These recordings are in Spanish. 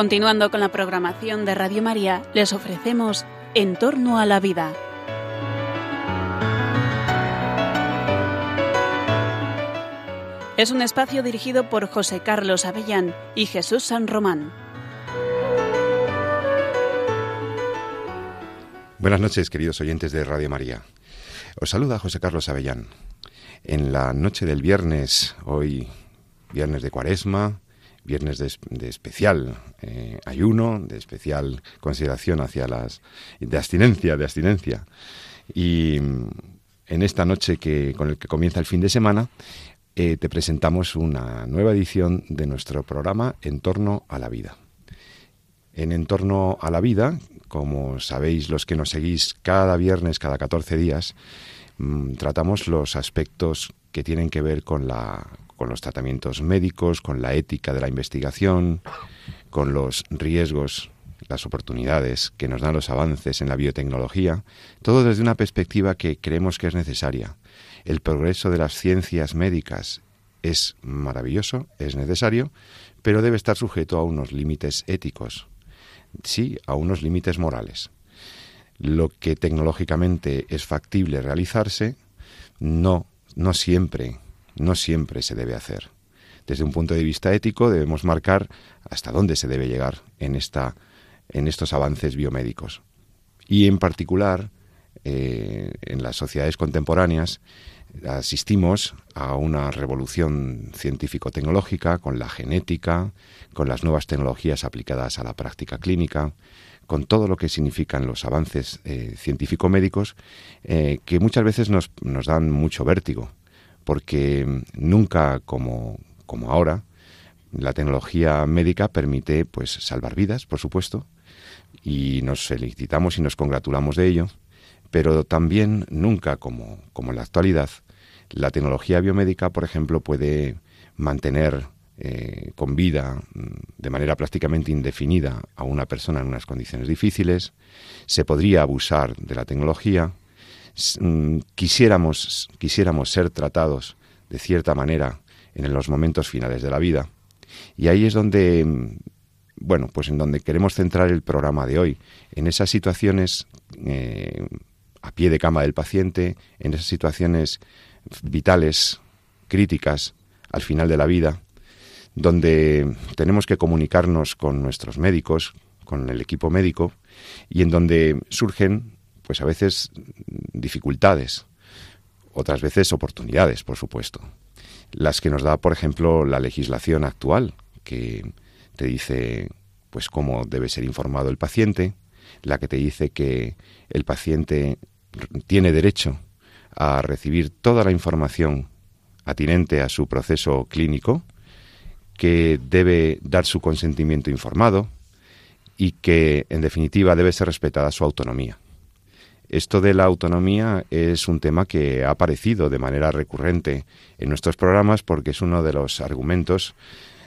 Continuando con la programación de Radio María, les ofrecemos En torno a la vida. Es un espacio dirigido por José Carlos Avellán y Jesús San Román. Buenas noches, queridos oyentes de Radio María. Os saluda José Carlos Avellán. En la noche del viernes, hoy viernes de cuaresma, viernes de, especial eh, ayuno, de especial consideración hacia las de abstinencia, de abstinencia. Y mm, en esta noche que con el que comienza el fin de semana, eh, te presentamos una nueva edición de nuestro programa En torno a la vida. En En torno a la vida, como sabéis los que nos seguís cada viernes, cada 14 días, mm, tratamos los aspectos que tienen que ver con la, con los tratamientos médicos, con la ética de la investigación, con los riesgos, las oportunidades que nos dan los avances en la biotecnología, todo desde una perspectiva que creemos que es necesaria. El progreso de las ciencias médicas es maravilloso, es necesario, pero debe estar sujeto a unos límites éticos, sí, a unos límites morales. Lo que tecnológicamente es factible realizarse, no, no siempre no siempre se debe hacer. Desde un punto de vista ético debemos marcar hasta dónde se debe llegar en, esta, en estos avances biomédicos. Y en particular, eh, en las sociedades contemporáneas, asistimos a una revolución científico-tecnológica con la genética, con las nuevas tecnologías aplicadas a la práctica clínica, con todo lo que significan los avances eh, científico-médicos, eh, que muchas veces nos, nos dan mucho vértigo porque nunca como, como ahora la tecnología médica permite pues salvar vidas, por supuesto, y nos felicitamos y nos congratulamos de ello, pero también nunca como, como en la actualidad la tecnología biomédica, por ejemplo, puede mantener eh, con vida mm, de manera prácticamente indefinida a una persona en unas condiciones difíciles, se podría abusar de la tecnología quisiéramos, quisiéramos ser tratados de cierta manera en los momentos finales de la vida. Y ahí es donde, mm, bueno, pues en donde queremos centrar el programa de hoy, en esas situaciones eh, a pie de cama del paciente, en esas situaciones vitales, críticas, al final de la vida, donde tenemos que comunicarnos con nuestros médicos, con el equipo médico, y en donde surgen pues a veces dificultades, otras veces oportunidades, por supuesto. Las que nos da, por ejemplo, la legislación actual, que te dice pues cómo debe ser informado el paciente, la que te dice que el paciente tiene derecho a recibir toda la información atinente a su proceso clínico, que debe dar su consentimiento informado y que, en definitiva, debe ser respetada su autonomía. Esto de la autonomía es un tema que ha aparecido de manera recurrente en nuestros programas porque es uno de los argumentos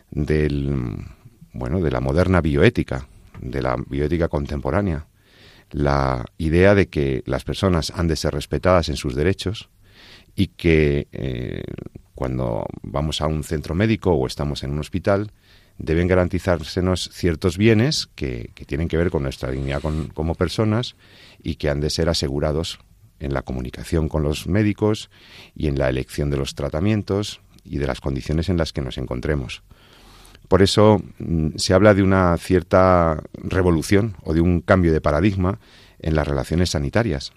del bueno, de la moderna bioética, de la bioética contemporánea. La idea de que las personas han de ser respetadas en sus derechos y que eh, cuando vamos a un centro médico o estamos en un hospital deben garantizársenos ciertos bienes que, tienen que ver con nuestra dignidad como personas y que han de ser asegurados en la comunicación con los médicos y en la elección de los tratamientos y de las condiciones en las que nos encontremos. Por eso mm, se habla de una cierta revolución o de un cambio de paradigma en las relaciones sanitarias.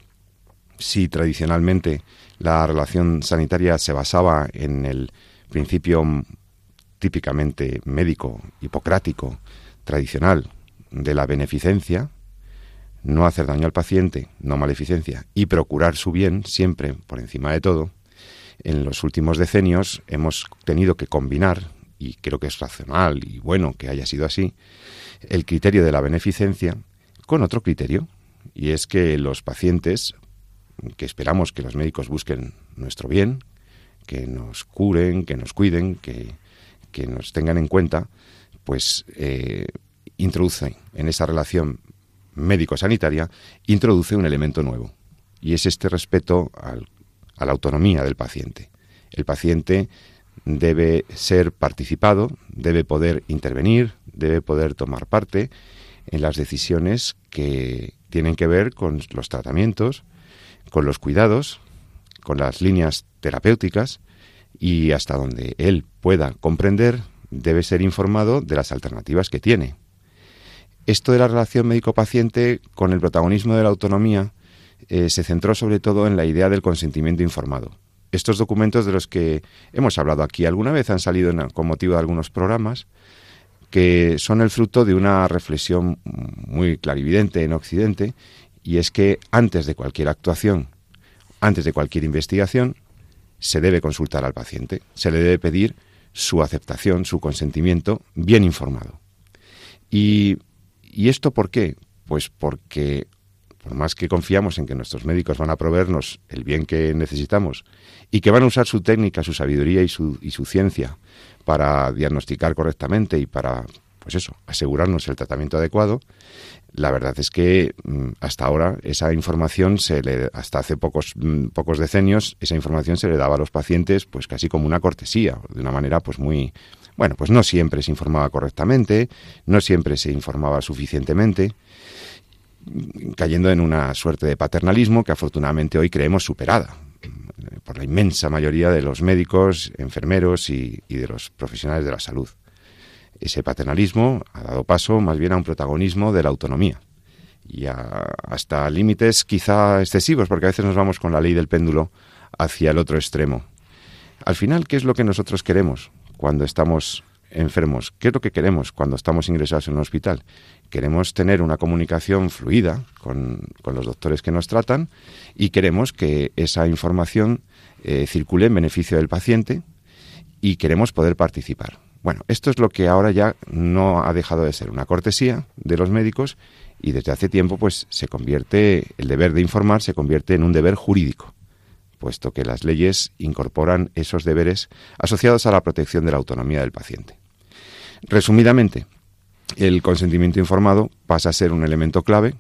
Si tradicionalmente la relación sanitaria se basaba en el principio típicamente médico, hipocrático, tradicional, de la beneficencia, no hacer daño al paciente, no maleficencia, y procurar su bien siempre por encima de todo, en los últimos decenios hemos tenido que combinar, y creo que es racional y bueno que haya sido así, el criterio de la beneficencia con otro criterio, y es que los pacientes, que esperamos que los médicos busquen nuestro bien, que nos curen, que nos cuiden, que que nos tengan en cuenta, pues eh, introduce en esa relación médico-sanitaria, introduce un elemento nuevo. Y es este respeto a la autonomía del paciente. El paciente debe ser participado, debe poder intervenir, debe poder tomar parte en las decisiones que tienen que ver con los tratamientos, con los cuidados, con las líneas terapéuticas y hasta donde él pueda comprender debe ser informado de las alternativas que tiene. Esto de la relación médico-paciente con el protagonismo de la autonomía eh, se centró sobre todo en la idea del consentimiento informado. Estos documentos de los que hemos hablado aquí alguna vez han salido con motivo de algunos programas que son el fruto de una reflexión muy clarividente en Occidente y es que antes de cualquier actuación, antes de cualquier investigación, se debe consultar al paciente, se le debe pedir su aceptación, su consentimiento bien informado. ¿Y, y esto por qué? Pues porque por más que confiamos en que nuestros médicos van a proveernos el bien que necesitamos y que van a usar su técnica, su sabiduría y su, y su ciencia para diagnosticar correctamente y para, pues eso, asegurarnos el tratamiento adecuado, la verdad es que mm, hasta ahora esa información se le, hasta hace pocos, mm, pocos decenios, esa información se le daba a los pacientes pues casi como una cortesía, de una manera pues muy, bueno, pues no siempre se informaba correctamente, no siempre se informaba suficientemente, cayendo en una suerte de paternalismo que afortunadamente hoy creemos superada por la inmensa mayoría de los médicos, enfermeros y, de los profesionales de la salud. Ese paternalismo ha dado paso más bien a un protagonismo de la autonomía y hasta límites quizá excesivos, porque a veces nos vamos con la ley del péndulo hacia el otro extremo. Al final, ¿qué es lo que nosotros queremos cuando estamos enfermos? ¿Qué es lo que queremos cuando estamos ingresados en un hospital? Queremos tener una comunicación fluida con, los doctores que nos tratan y queremos que esa información eh, circule en beneficio del paciente y queremos poder participar. Bueno, esto es lo que ahora ya no ha dejado de ser una cortesía de los médicos y desde hace tiempo pues se convierte el deber de informar se convierte en un deber jurídico, puesto que las leyes incorporan esos deberes asociados a la protección de la autonomía del paciente. Resumidamente, el consentimiento informado pasa a ser un elemento clave.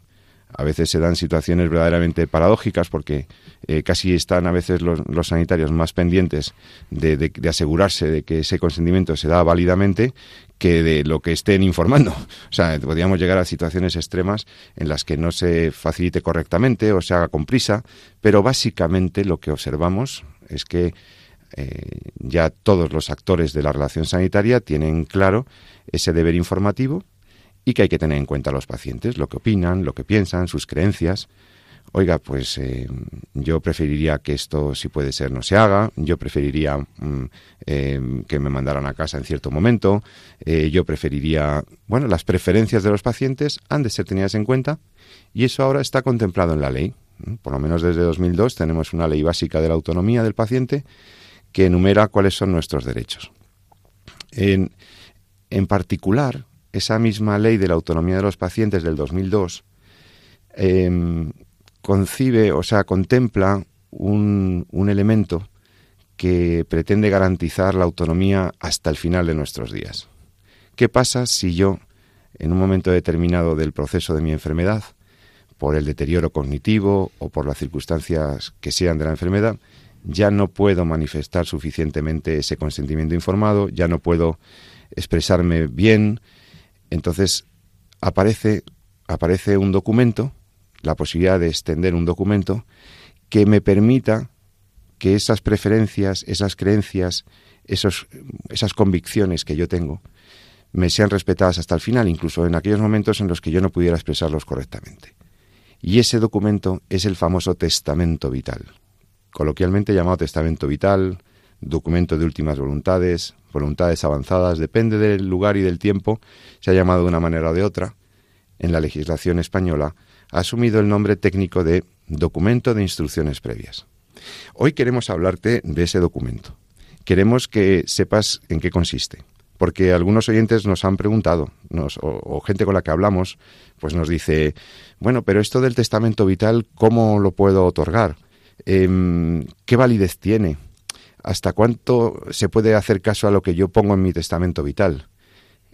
A veces se dan situaciones verdaderamente paradójicas porque eh, casi están a veces los, sanitarios más pendientes de, asegurarse de que ese consentimiento se da válidamente que de lo que estén informando. O sea, podríamos llegar a situaciones extremas en las que no se facilite correctamente o se haga con prisa, pero básicamente lo que observamos es que eh, ya todos los actores de la relación sanitaria tienen claro ese deber informativo y que hay que tener en cuenta a los pacientes, lo que opinan, lo que piensan, sus creencias. Oiga, pues eh, yo preferiría que esto, si puede ser, no se haga. Yo preferiría mm, eh, que me mandaran a casa en cierto momento. yo preferiría, bueno, las preferencias de los pacientes han de ser tenidas en cuenta y eso ahora está contemplado en la ley. Por lo menos desde 2002 tenemos una ley básica de la autonomía del paciente que enumera cuáles son nuestros derechos. En, en particular, esa misma ley de la autonomía de los pacientes del 2002 em, concibe, o sea, contempla un, un elemento que pretende garantizar la autonomía hasta el final de nuestros días. ¿Qué pasa si yo, en un momento determinado del proceso de mi enfermedad, por el deterioro cognitivo o por las circunstancias que sean de la enfermedad, ya no puedo manifestar suficientemente ese consentimiento informado, ya no puedo expresarme bien, entonces aparece, aparece un documento, la posibilidad de extender un documento que me permita que esas preferencias, esas creencias, esos, esas convicciones que yo tengo, me sean respetadas hasta el final, incluso en aquellos momentos en los que yo no pudiera expresarlos correctamente. Y ese documento es el famoso testamento vital coloquialmente llamado testamento vital, documento de últimas voluntades, voluntades avanzadas, depende del lugar y del tiempo, se ha llamado de una manera o de otra. En la legislación española ha asumido el nombre técnico de documento de instrucciones previas. Hoy queremos hablarte de ese documento. Queremos que sepas en qué consiste, porque algunos oyentes nos han preguntado, o, gente con la que hablamos, pues nos dice, bueno, pero esto del testamento vital, ¿cómo lo puedo otorgar? Em, ¿Qué validez tiene? ¿Hasta cuánto se puede hacer caso a lo que yo pongo en mi testamento vital?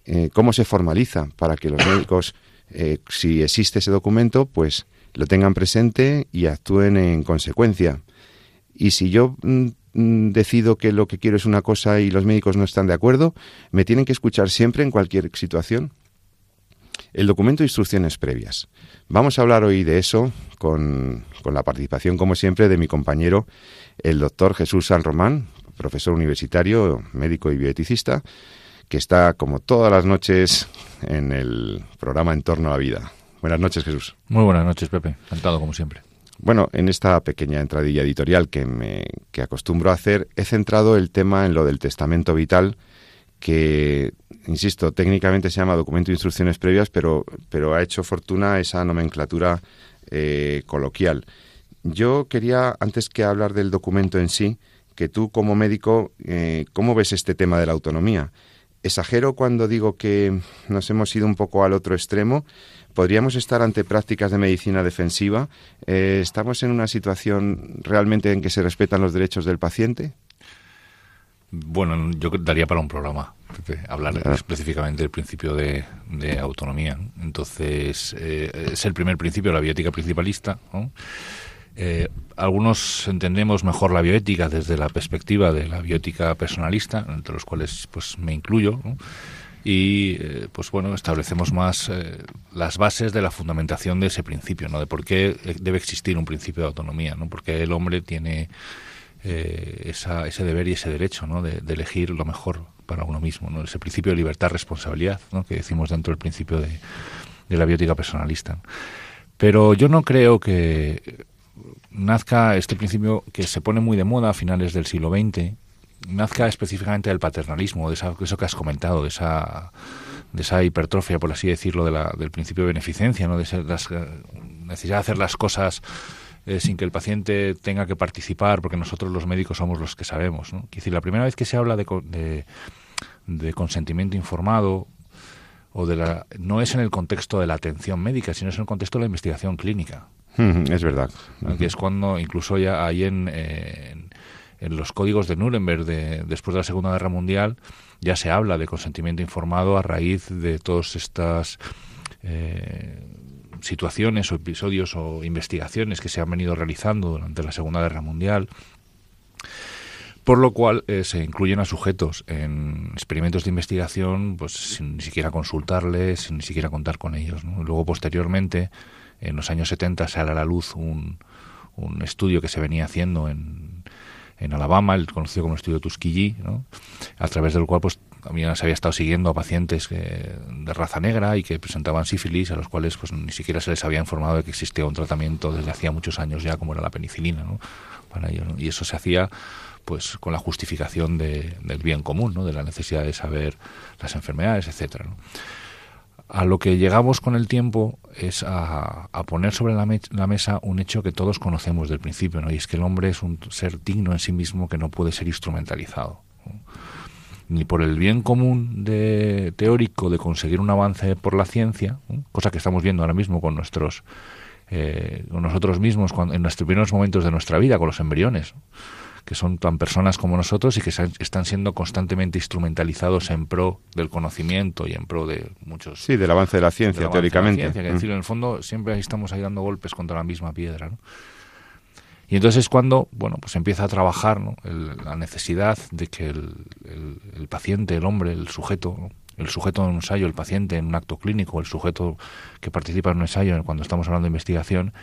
Eh, ¿Cómo se formaliza para que los médicos, eh, si existe ese documento, pues lo tengan presente y actúen en consecuencia? Y si yo mm, mm, decido que lo que quiero es una cosa y los médicos no están de acuerdo, ¿me tienen que escuchar siempre en cualquier situación? El documento de instrucciones previas. Vamos a hablar hoy de eso con, con la participación, como siempre, de mi compañero, el doctor Jesús San Román, profesor universitario, médico y bioeticista, que está como todas las noches en el programa En torno a la vida. Buenas noches, Jesús. Muy buenas noches, Pepe. Encantado, como siempre. Bueno, en esta pequeña entradilla editorial que, me, que acostumbro a hacer, he centrado el tema en lo del testamento vital, que, insisto, técnicamente se llama documento de instrucciones previas, pero, pero ha hecho fortuna esa nomenclatura eh, coloquial. Yo quería, antes que hablar del documento en sí, que tú como médico, eh, ¿cómo ves este tema de la autonomía? ¿Exagero cuando digo que nos hemos ido un poco al otro extremo? ¿Podríamos estar ante prácticas de medicina defensiva? Eh, ¿Estamos en una situación realmente en que se respetan los derechos del paciente? Bueno, yo daría para un programa hablar específicamente del principio de, autonomía. Entonces, eh, es el primer principio, la bioética principalista. Eh, algunos entendemos mejor la bioética desde la perspectiva de la bioética personalista, entre los cuales pues me incluyo. y eh, pues bueno establecemos más las bases de la fundamentación de ese principio no de por qué debe existir un principio de autonomía no porque el hombre tiene eh, ese deber y ese derecho de, elegir lo mejor para uno mismo, ¿no? ese principio de libertad, responsabilidad, ¿no? que decimos dentro del principio de, la biótica personalista. Pero yo no creo que nazca este principio que se pone muy de moda a finales del siglo XX, nazca específicamente del paternalismo, de, eso que has comentado, de esa, de esa hipertrofia, por así decirlo, de la, del principio de beneficencia, ¿no? de esa necesidad de hacer las cosas eh, sin que el paciente tenga que participar, porque nosotros los médicos somos los que sabemos. ¿no? decir, la primera vez que se habla de, de, consentimiento informado o de la, no es en el contexto de la atención médica, sino es en el contexto de la investigación clínica. Es verdad. Que es cuando incluso ya hay en, en, los códigos de Nuremberg de, después de la Segunda Guerra Mundial ya se habla de consentimiento informado a raíz de todas estas eh, situaciones o episodios o investigaciones que se han venido realizando durante la Segunda Guerra Mundial, por lo cual eh, se incluyen a sujetos en experimentos de investigación pues sin ni siquiera consultarles, sin ni siquiera contar con ellos. Luego, posteriormente, en los años 70, sale a la luz un, un estudio que se venía haciendo en, en Alabama, el conocido como estudio Tuskegee, ¿no? a través del cual pues también se había estado siguiendo a pacientes de raza negra y que presentaban sífilis, a los cuales pues ni siquiera se les había informado de que existía un tratamiento desde hacía muchos años ya, como era la penicilina, ¿no? Y eso se hacía pues con la justificación de, del bien común, ¿no? de la necesidad de saber las enfermedades, etcétera. A lo que llegamos con el tiempo es a, poner sobre la, mesa un hecho que todos conocemos del principio, y es que el hombre es un ser digno en sí mismo que no puede ser instrumentalizado ni por el bien común de, teórico de conseguir un avance por la ciencia, cosa que estamos viendo ahora mismo con nuestros eh, con nosotros mismos cuando, en nuestros primeros momentos de nuestra vida, con los embriones, que son tan personas como nosotros y que están siendo constantemente instrumentalizados en pro del conocimiento y en pro de muchos... Sí, del avance de la ciencia, teóricamente. que decir, en el fondo siempre estamos ahí dando golpes contra la misma piedra. ¿no? Y entonces es cuando, bueno, pues empieza a trabajar la necesidad de que el, paciente, el hombre, el sujeto, el sujeto en un ensayo, el paciente en un acto clínico, el sujeto que participa en un ensayo, cuando estamos hablando de investigación,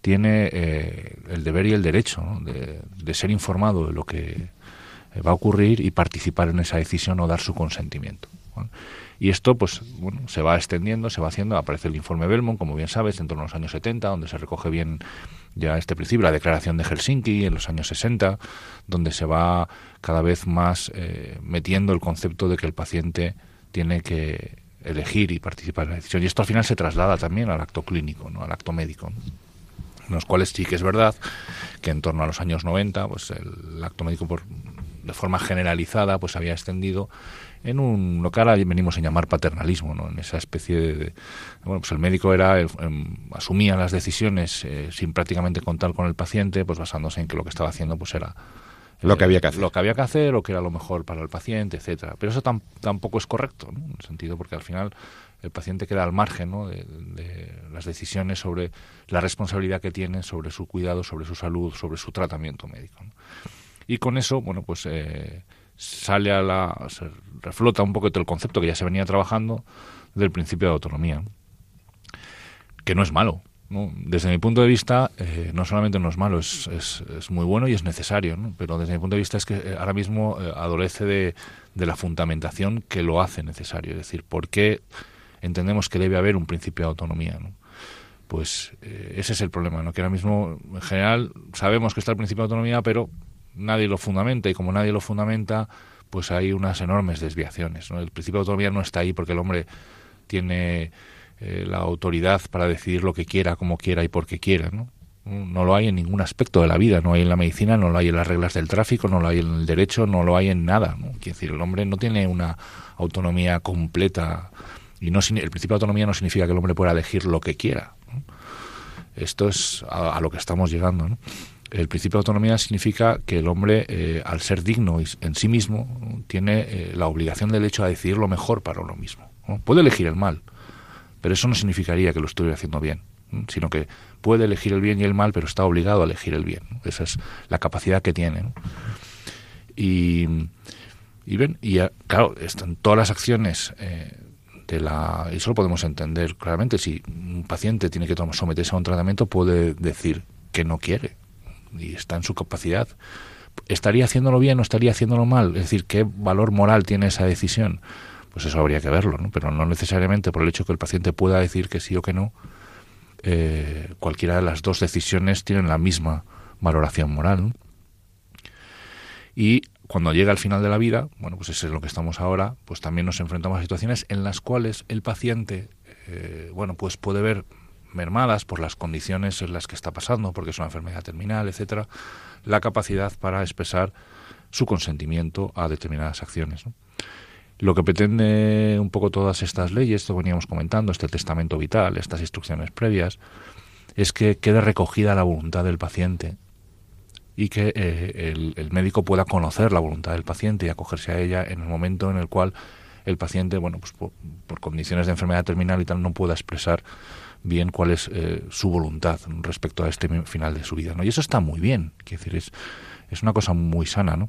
tiene eh, el deber y el derecho de, ser informado de lo que va a ocurrir y participar en esa decisión o dar su consentimiento. Y esto, pues, bueno, se va extendiendo, se va haciendo. Aparece el informe Belmont, como bien sabes, en torno a los años 70, donde se recoge bien ya este principio, la declaración de Helsinki en los años 60, donde se va cada vez más eh, metiendo el concepto de que el paciente tiene que elegir y participar en la decisión. Y esto al final se traslada también al acto clínico, ¿no? al acto médico. En los cuales sí que es verdad que en torno a los años 90, pues el acto médico por, de forma generalizada pues había extendido en un lo que ahora venimos a llamar paternalismo, ¿no? en esa especie de, bueno, pues el médico era em, asumía las decisiones eh, sin prácticamente contar con el paciente, pues basándose en que lo que estaba haciendo pues era lo que había que hacer, lo que había que hacer, o que era lo mejor para el paciente, etcétera. Pero eso tampoco es correcto, ¿no? en el sentido porque al final el paciente queda al margen ¿no? de, de, las decisiones sobre la responsabilidad que tiene sobre su cuidado, sobre su salud, sobre su tratamiento médico. ¿no? Y con eso, bueno, pues eh, sale a la. se reflota un todo el concepto que ya se venía trabajando del principio de autonomía, que no es malo. Desde mi punto de vista, eh, no solamente no es malo, es, es, muy bueno y es necesario, pero desde mi punto de vista es que eh, ahora mismo eh, adolece de, de, la fundamentación que lo hace necesario. Es decir, ¿por qué entendemos que debe haber un principio de autonomía? Pues ese es el problema, ¿no? que ahora mismo, en general, sabemos que está el principio de autonomía, pero nadie lo fundamenta y como nadie lo fundamenta, pues hay unas enormes desviaciones. El principio de autonomía no está ahí porque el hombre tiene eh, la autoridad para decidir lo que quiera, como quiera y porque quiera, ¿no? No lo hay en ningún aspecto de la vida, no hay en la medicina, no lo hay en las reglas del tráfico, no lo hay en el derecho, no lo hay en nada. ¿no? Quiere decir, el hombre no tiene una autonomía completa y no el principio de autonomía no significa que el hombre pueda elegir lo que quiera. Esto es a, lo que estamos llegando. ¿no? El principio de autonomía significa que el hombre, eh, al ser digno en sí mismo, tiene eh, la obligación del hecho a decidir lo mejor para uno mismo. Puede elegir el mal, pero eso no significaría que lo estuviera haciendo bien, sino que puede elegir el bien y el mal, pero está obligado a elegir el bien. Esa es la capacidad que tiene. Y, y ven, y claro, están todas las acciones eh, de la. Eso lo podemos entender claramente. Si un paciente tiene que someterse a un tratamiento, puede decir que no quiere y está en su capacidad. ¿Estaría haciéndolo bien o estaría haciéndolo mal? Es decir, ¿qué valor moral tiene esa decisión? pues eso habría que verlo, ¿no? pero no necesariamente por el hecho que el paciente pueda decir que sí o que no, eh, cualquiera de las dos decisiones tienen la misma valoración moral. Y cuando llega al final de la vida, bueno, pues eso es lo que estamos ahora, pues también nos enfrentamos a situaciones en las cuales el paciente, eh, bueno, pues puede ver mermadas por las condiciones en las que está pasando, porque es una enfermedad terminal, etcétera, la capacidad para expresar su consentimiento a determinadas acciones. Lo que pretende un poco todas estas leyes, esto veníamos comentando, este testamento vital, estas instrucciones previas, es que quede recogida la voluntad del paciente y que eh, el, médico pueda conocer la voluntad del paciente y acogerse a ella en el momento en el cual el paciente, bueno, pues por, condiciones de enfermedad terminal y tal, no pueda expresar bien cuál es eh, su voluntad respecto a este final de su vida, ¿no? Y eso está muy bien, quiero decir, es, es una cosa muy sana, ¿no?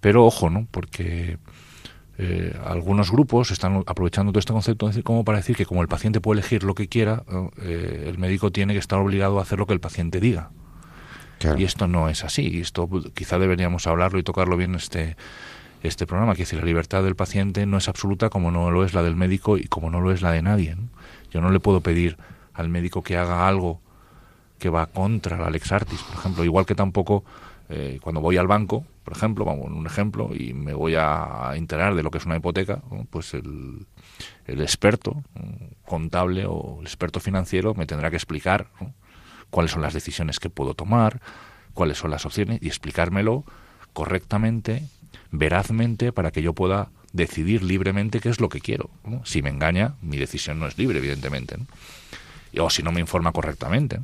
Pero ojo, ¿no? Porque eh, algunos grupos están aprovechando todo este concepto como para decir que como el paciente puede elegir lo que quiera, eh, el médico tiene que estar obligado a hacer lo que el paciente diga. Y esto no es así. Esto quizá deberíamos hablarlo y tocarlo bien este este programa, que decir, la libertad del paciente no es absoluta como no lo es la del médico y como no lo es la de nadie. Yo no le puedo pedir al médico que haga algo que va contra la Lex Artis, por ejemplo, igual que tampoco eh, cuando voy al banco, por ejemplo, vamos, un ejemplo, y me voy a enterar de lo que es una hipoteca, pues el, el experto contable o el experto financiero me tendrá que explicar cuáles son las decisiones que puedo tomar, cuáles son las opciones y explicármelo correctamente, verazmente, para que yo pueda decidir libremente qué es lo que quiero. Si me engaña, mi decisión no es libre, evidentemente. O si no me informa correctamente.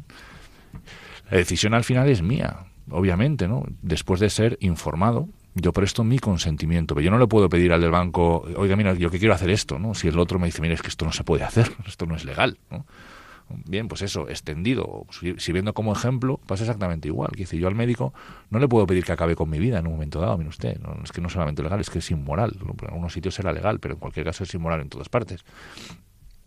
La decisión al final es mía obviamente, ¿no? Después de ser informado, yo presto mi consentimiento, pero yo no le puedo pedir al del banco, oiga, mira, yo que quiero hacer esto, ¿no? Si el otro me dice, mira, es que esto no se puede hacer, esto no es legal, ¿no? Bien, pues eso, extendido, sirviendo como ejemplo, pasa exactamente igual. Que decir, yo al médico no le puedo pedir que acabe con mi vida en un momento dado, mire usted, no, es que no solamente legal, es que es inmoral. En algunos sitios será legal, pero en cualquier caso es inmoral en todas partes.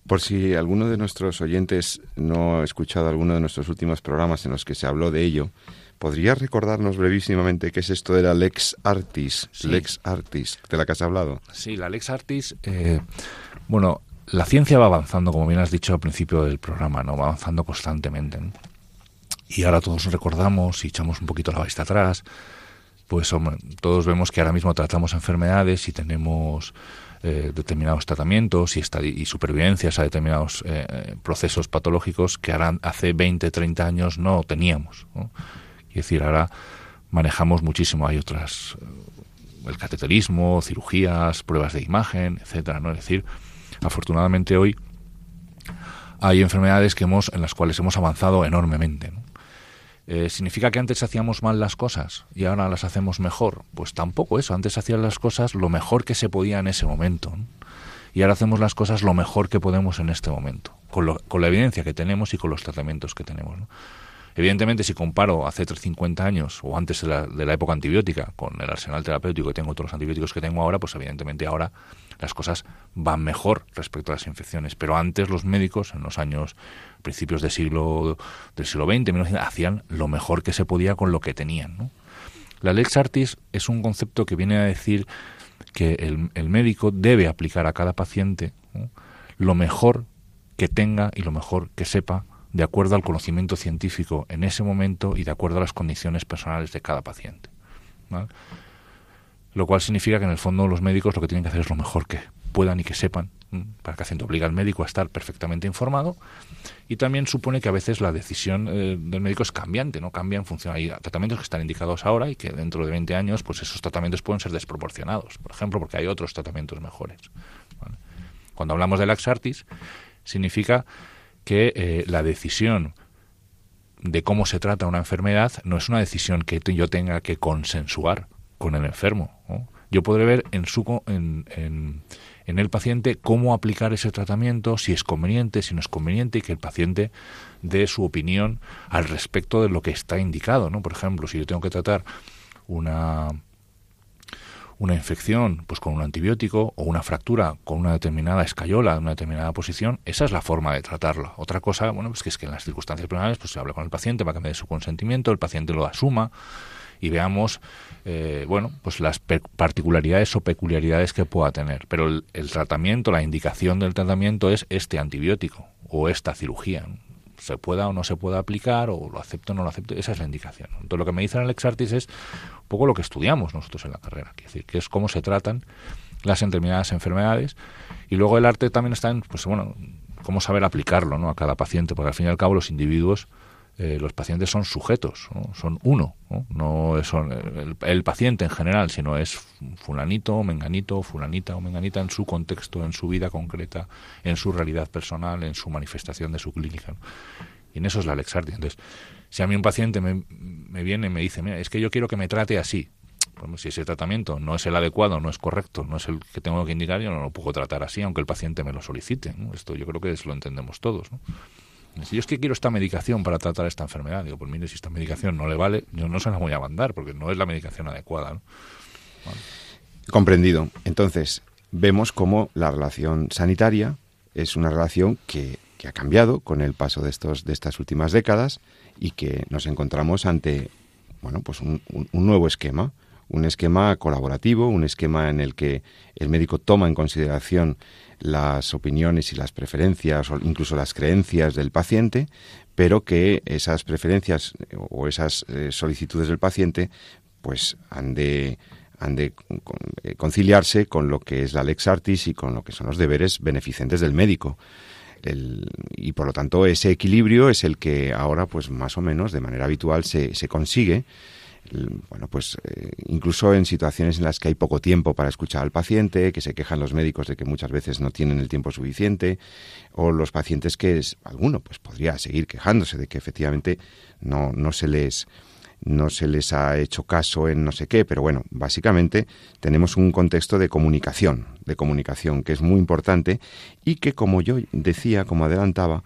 Por si alguno de nuestros oyentes no ha escuchado alguno de nuestros últimos programas en los que se habló de ello, ¿Podrías recordarnos brevísimamente qué es esto de la Lex Artis? Lex Artis, de la que has hablado. Sí, la Lex Artis, eh, bueno, la ciencia va avanzando, como bien has dicho al principio del programa, ¿no? Va avanzando constantemente. Y ahora todos recordamos y echamos un poquito la vista atrás, pues todos vemos que ahora mismo tratamos enfermedades y tenemos eh, determinados tratamientos y, y, supervivencias a determinados eh, procesos patológicos que ahora hace 20, 30 años no teníamos. ¿no? Es decir, ahora manejamos muchísimo, hay otras, eh, el cateterismo, cirugías, pruebas de imagen, etcétera, ¿no? Es decir, afortunadamente hoy hay enfermedades que hemos, en las cuales hemos avanzado enormemente. Eh, ¿Significa que antes hacíamos mal las cosas y ahora las hacemos mejor? Pues tampoco eso. Antes hacían las cosas lo mejor que se podía en ese momento. Y ahora hacemos las cosas lo mejor que podemos en este momento, con, con, la evidencia que tenemos y con los tratamientos que tenemos. ¿no? Evidentemente, si comparo hace 50 años o antes de la, de la época antibiótica con el arsenal terapéutico que tengo, todos los antibióticos que tengo ahora, pues evidentemente ahora las cosas van mejor respecto a las infecciones. Pero antes los médicos, en los años principios del siglo, del siglo XX, hacían lo mejor que se podía con lo que tenían. La lex artis es un concepto que viene a decir que el, médico debe aplicar a cada paciente lo mejor que tenga y lo mejor que sepa de acuerdo al conocimiento científico en ese momento y de acuerdo a las condiciones personales de cada paciente. Lo cual significa que en el fondo los médicos lo que tienen que hacer es lo mejor que puedan y que sepan, para obliga al médico a estar perfectamente informado. Y también supone que a veces la decisión eh, del médico es cambiante, no cambia en función hay tratamientos que están indicados ahora y que dentro de 20 años pues esos tratamientos pueden ser desproporcionados, por ejemplo, porque hay otros tratamientos mejores. Cuando hablamos de laxartis significa que eh, la decisión de cómo se trata una enfermedad no es una decisión que yo tenga que consensuar con el enfermo. Yo podré ver en, su, en, en, el paciente cómo aplicar ese tratamiento, si es conveniente, si no es conveniente, y que el paciente dé su opinión al respecto de lo que está indicado. ¿no? Por ejemplo, si yo tengo que tratar una, una infección pues con un antibiótico o una fractura con una determinada escayola en una determinada posición, esa es la forma de tratarla. Otra cosa, bueno, pues que es que en las circunstancias personales pues se habla con el paciente para que me dé su consentimiento, el paciente lo asuma y veamos eh, bueno pues las particularidades o peculiaridades que pueda tener. Pero el, tratamiento la indicación del tratamiento es este antibiótico o esta cirugía. Se pueda o no se pueda aplicar o lo acepto o no lo acepto esa es la indicación. Entonces lo que me dice el Artis es un poco lo que estudiamos nosotros en la carrera es decir que es cómo se tratan las determinadas enfermedades y luego el arte también está en pues bueno cómo saber aplicarlo ¿no? a cada paciente porque al fin y al cabo los individuos eh, los pacientes son sujetos, son uno, no, son el, paciente en general, sino es fulanito, menganito, fulanita o menganita en su contexto, en su vida concreta, en su realidad personal, en su manifestación de su clínica. Y en eso es la Lexardia. Entonces, si a mí un paciente me, viene y me dice, mira, es que yo quiero que me trate así, si ese tratamiento no es el adecuado, no es correcto, no es el que tengo que indicar, yo no lo puedo tratar así, aunque el paciente me lo solicite. Esto yo creo que lo entendemos todos. ¿no? Si yo es que quiero esta medicación para tratar esta enfermedad, digo, pues mire, si esta medicación no le vale, yo no se la voy a mandar porque no es la medicación adecuada. Comprendido. Entonces, vemos cómo la relación sanitaria es una relación que, ha cambiado con el paso de, estos, de estas últimas décadas y que nos encontramos ante bueno, pues un nuevo esquema, un esquema colaborativo, un esquema en el que el médico toma en consideración las opiniones y las preferencias o incluso las creencias del paciente, pero que esas preferencias o esas eh, solicitudes del paciente pues han de han de eh, conciliarse con lo que es la lex artis y con lo que son los deberes beneficentes del médico. y por lo tanto ese equilibrio es el que ahora pues más o menos de manera habitual se, se consigue bueno, pues eh, incluso en situaciones en las que hay poco tiempo para escuchar al paciente, que se quejan los médicos de que muchas veces no tienen el tiempo suficiente, o los pacientes que es, alguno pues podría seguir quejándose de que efectivamente no, no se les no se les ha hecho caso en no sé qué, pero bueno, básicamente tenemos un contexto de comunicación, de comunicación que es muy importante y que como yo decía, como adelantaba,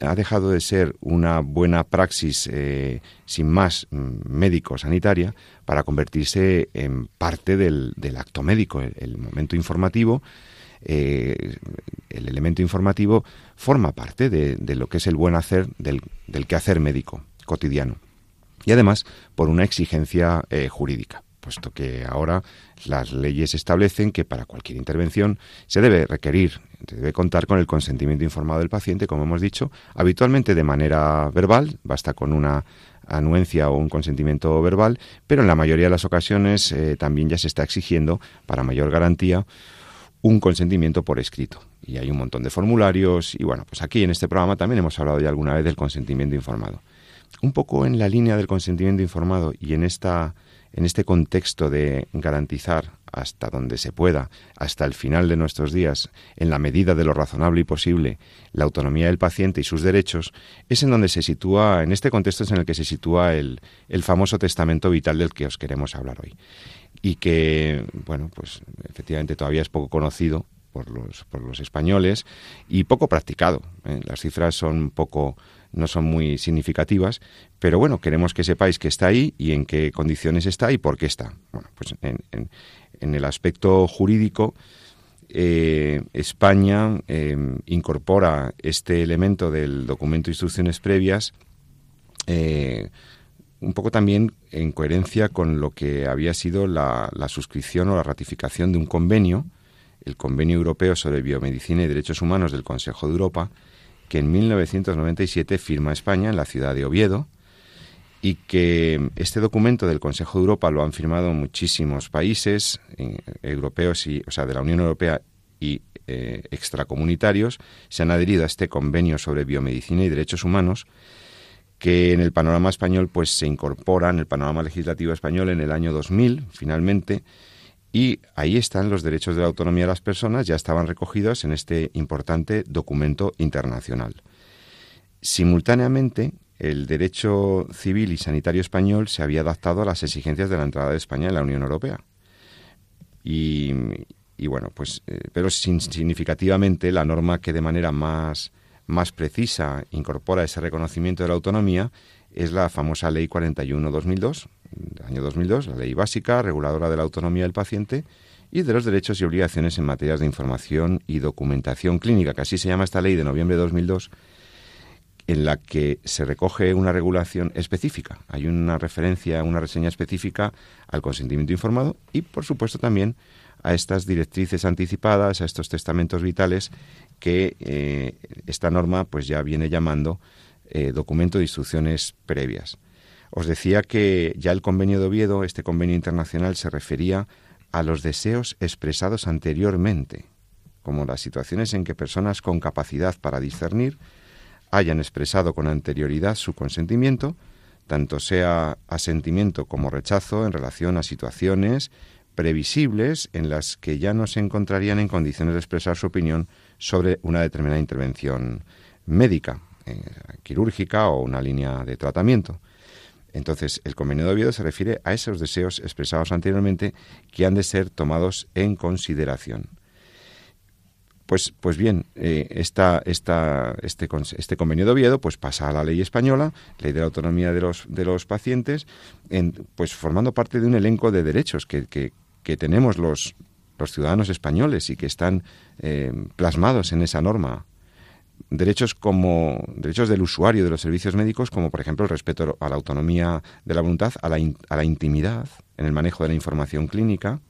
ha dejado de ser una buena praxis eh, sin más mm, médico-sanitaria para convertirse en parte del, acto médico. El, momento informativo, eh, el elemento informativo forma parte de, lo que es el buen hacer del, del quehacer médico cotidiano. Y además por una exigencia eh, jurídica puesto que ahora las leyes establecen que para cualquier intervención se debe requerir, debe contar con el consentimiento informado del paciente, como hemos dicho, habitualmente de manera verbal, basta con una anuencia o un consentimiento verbal, pero en la mayoría de las ocasiones eh, también ya se está exigiendo, para mayor garantía, un consentimiento por escrito. Y hay un montón de formularios y bueno, pues aquí en este programa también hemos hablado ya alguna vez del consentimiento informado. Un poco en la línea del consentimiento informado y en esta en este contexto de garantizar hasta donde se pueda, hasta el final de nuestros días, en la medida de lo razonable y posible, la autonomía del paciente y sus derechos, es en donde se sitúa, en este contexto es en el que se sitúa el, el famoso testamento vital del que os queremos hablar hoy. Y que, bueno, pues efectivamente todavía es poco conocido, por los, por los españoles y poco practicado. ¿eh? Las cifras son poco, no son muy significativas, pero bueno, queremos que sepáis que está ahí y en qué condiciones está y por qué está. Bueno, pues en, en, el aspecto jurídico, eh, España eh, incorpora este elemento del documento de instrucciones previas un poco también en coherencia con lo que había sido la, suscripción o la ratificación de un convenio, el Convenio Europeo sobre Biomedicina y Derechos Humanos del Consejo de Europa, que en 1997 firma España en la ciudad de Oviedo y que este documento del Consejo de Europa lo han firmado muchísimos países eh, europeos y, o sea, de la Unión Europea y eh, extracomunitarios. Se han adherido a este convenio sobre biomedicina y derechos humanos que en el panorama español pues se incorpora en el panorama legislativo español en el año 2000 finalmente y ahí están los derechos de la autonomía de las personas ya estaban recogidos en este importante documento internacional. Simultáneamente, el derecho civil y sanitario español se había adaptado a las exigencias de la entrada de España en la Unión Europea. Y, bueno, pues, eh, pero significativamente la norma que de manera más más precisa incorpora ese reconocimiento de la autonomía es la famosa Ley 41-2002, año 2002, la ley básica reguladora de la autonomía del paciente y de los derechos y obligaciones en materias de información y documentación clínica, que así se llama esta ley de noviembre de 2002, en la que se recoge una regulación específica. Hay una referencia, una reseña específica al consentimiento informado y, por supuesto, también a estas directrices anticipadas, a estos testamentos vitales que eh, esta norma pues ya viene llamando eh, documento de instrucciones previas. Os decía que ya el convenio de Oviedo, este convenio internacional, se refería a los deseos expresados anteriormente, como las situaciones en que personas con capacidad para discernir hayan expresado con anterioridad su consentimiento, tanto sea asentimiento como rechazo en relación a situaciones previsibles en las que ya no se encontrarían en condiciones de expresar su opinión sobre una determinada intervención médica, eh, quirúrgica o una línea de tratamiento. Entonces, el convenio de Oviedo se refiere a esos deseos expresados anteriormente que han de ser tomados en consideración. Pues, pues bien, eh, este, este convenio de Oviedo pues pasa a la ley española, ley de la autonomía de los, de los pacientes, en, pues formando parte de un elenco de derechos que, que, que tenemos los, los ciudadanos españoles y que están eh, plasmados en esa norma. Derechos como derechos del usuario de los servicios médicos, como por ejemplo el respeto a la autonomía de la voluntad, a la, a la intimidad en el manejo de la información clínica,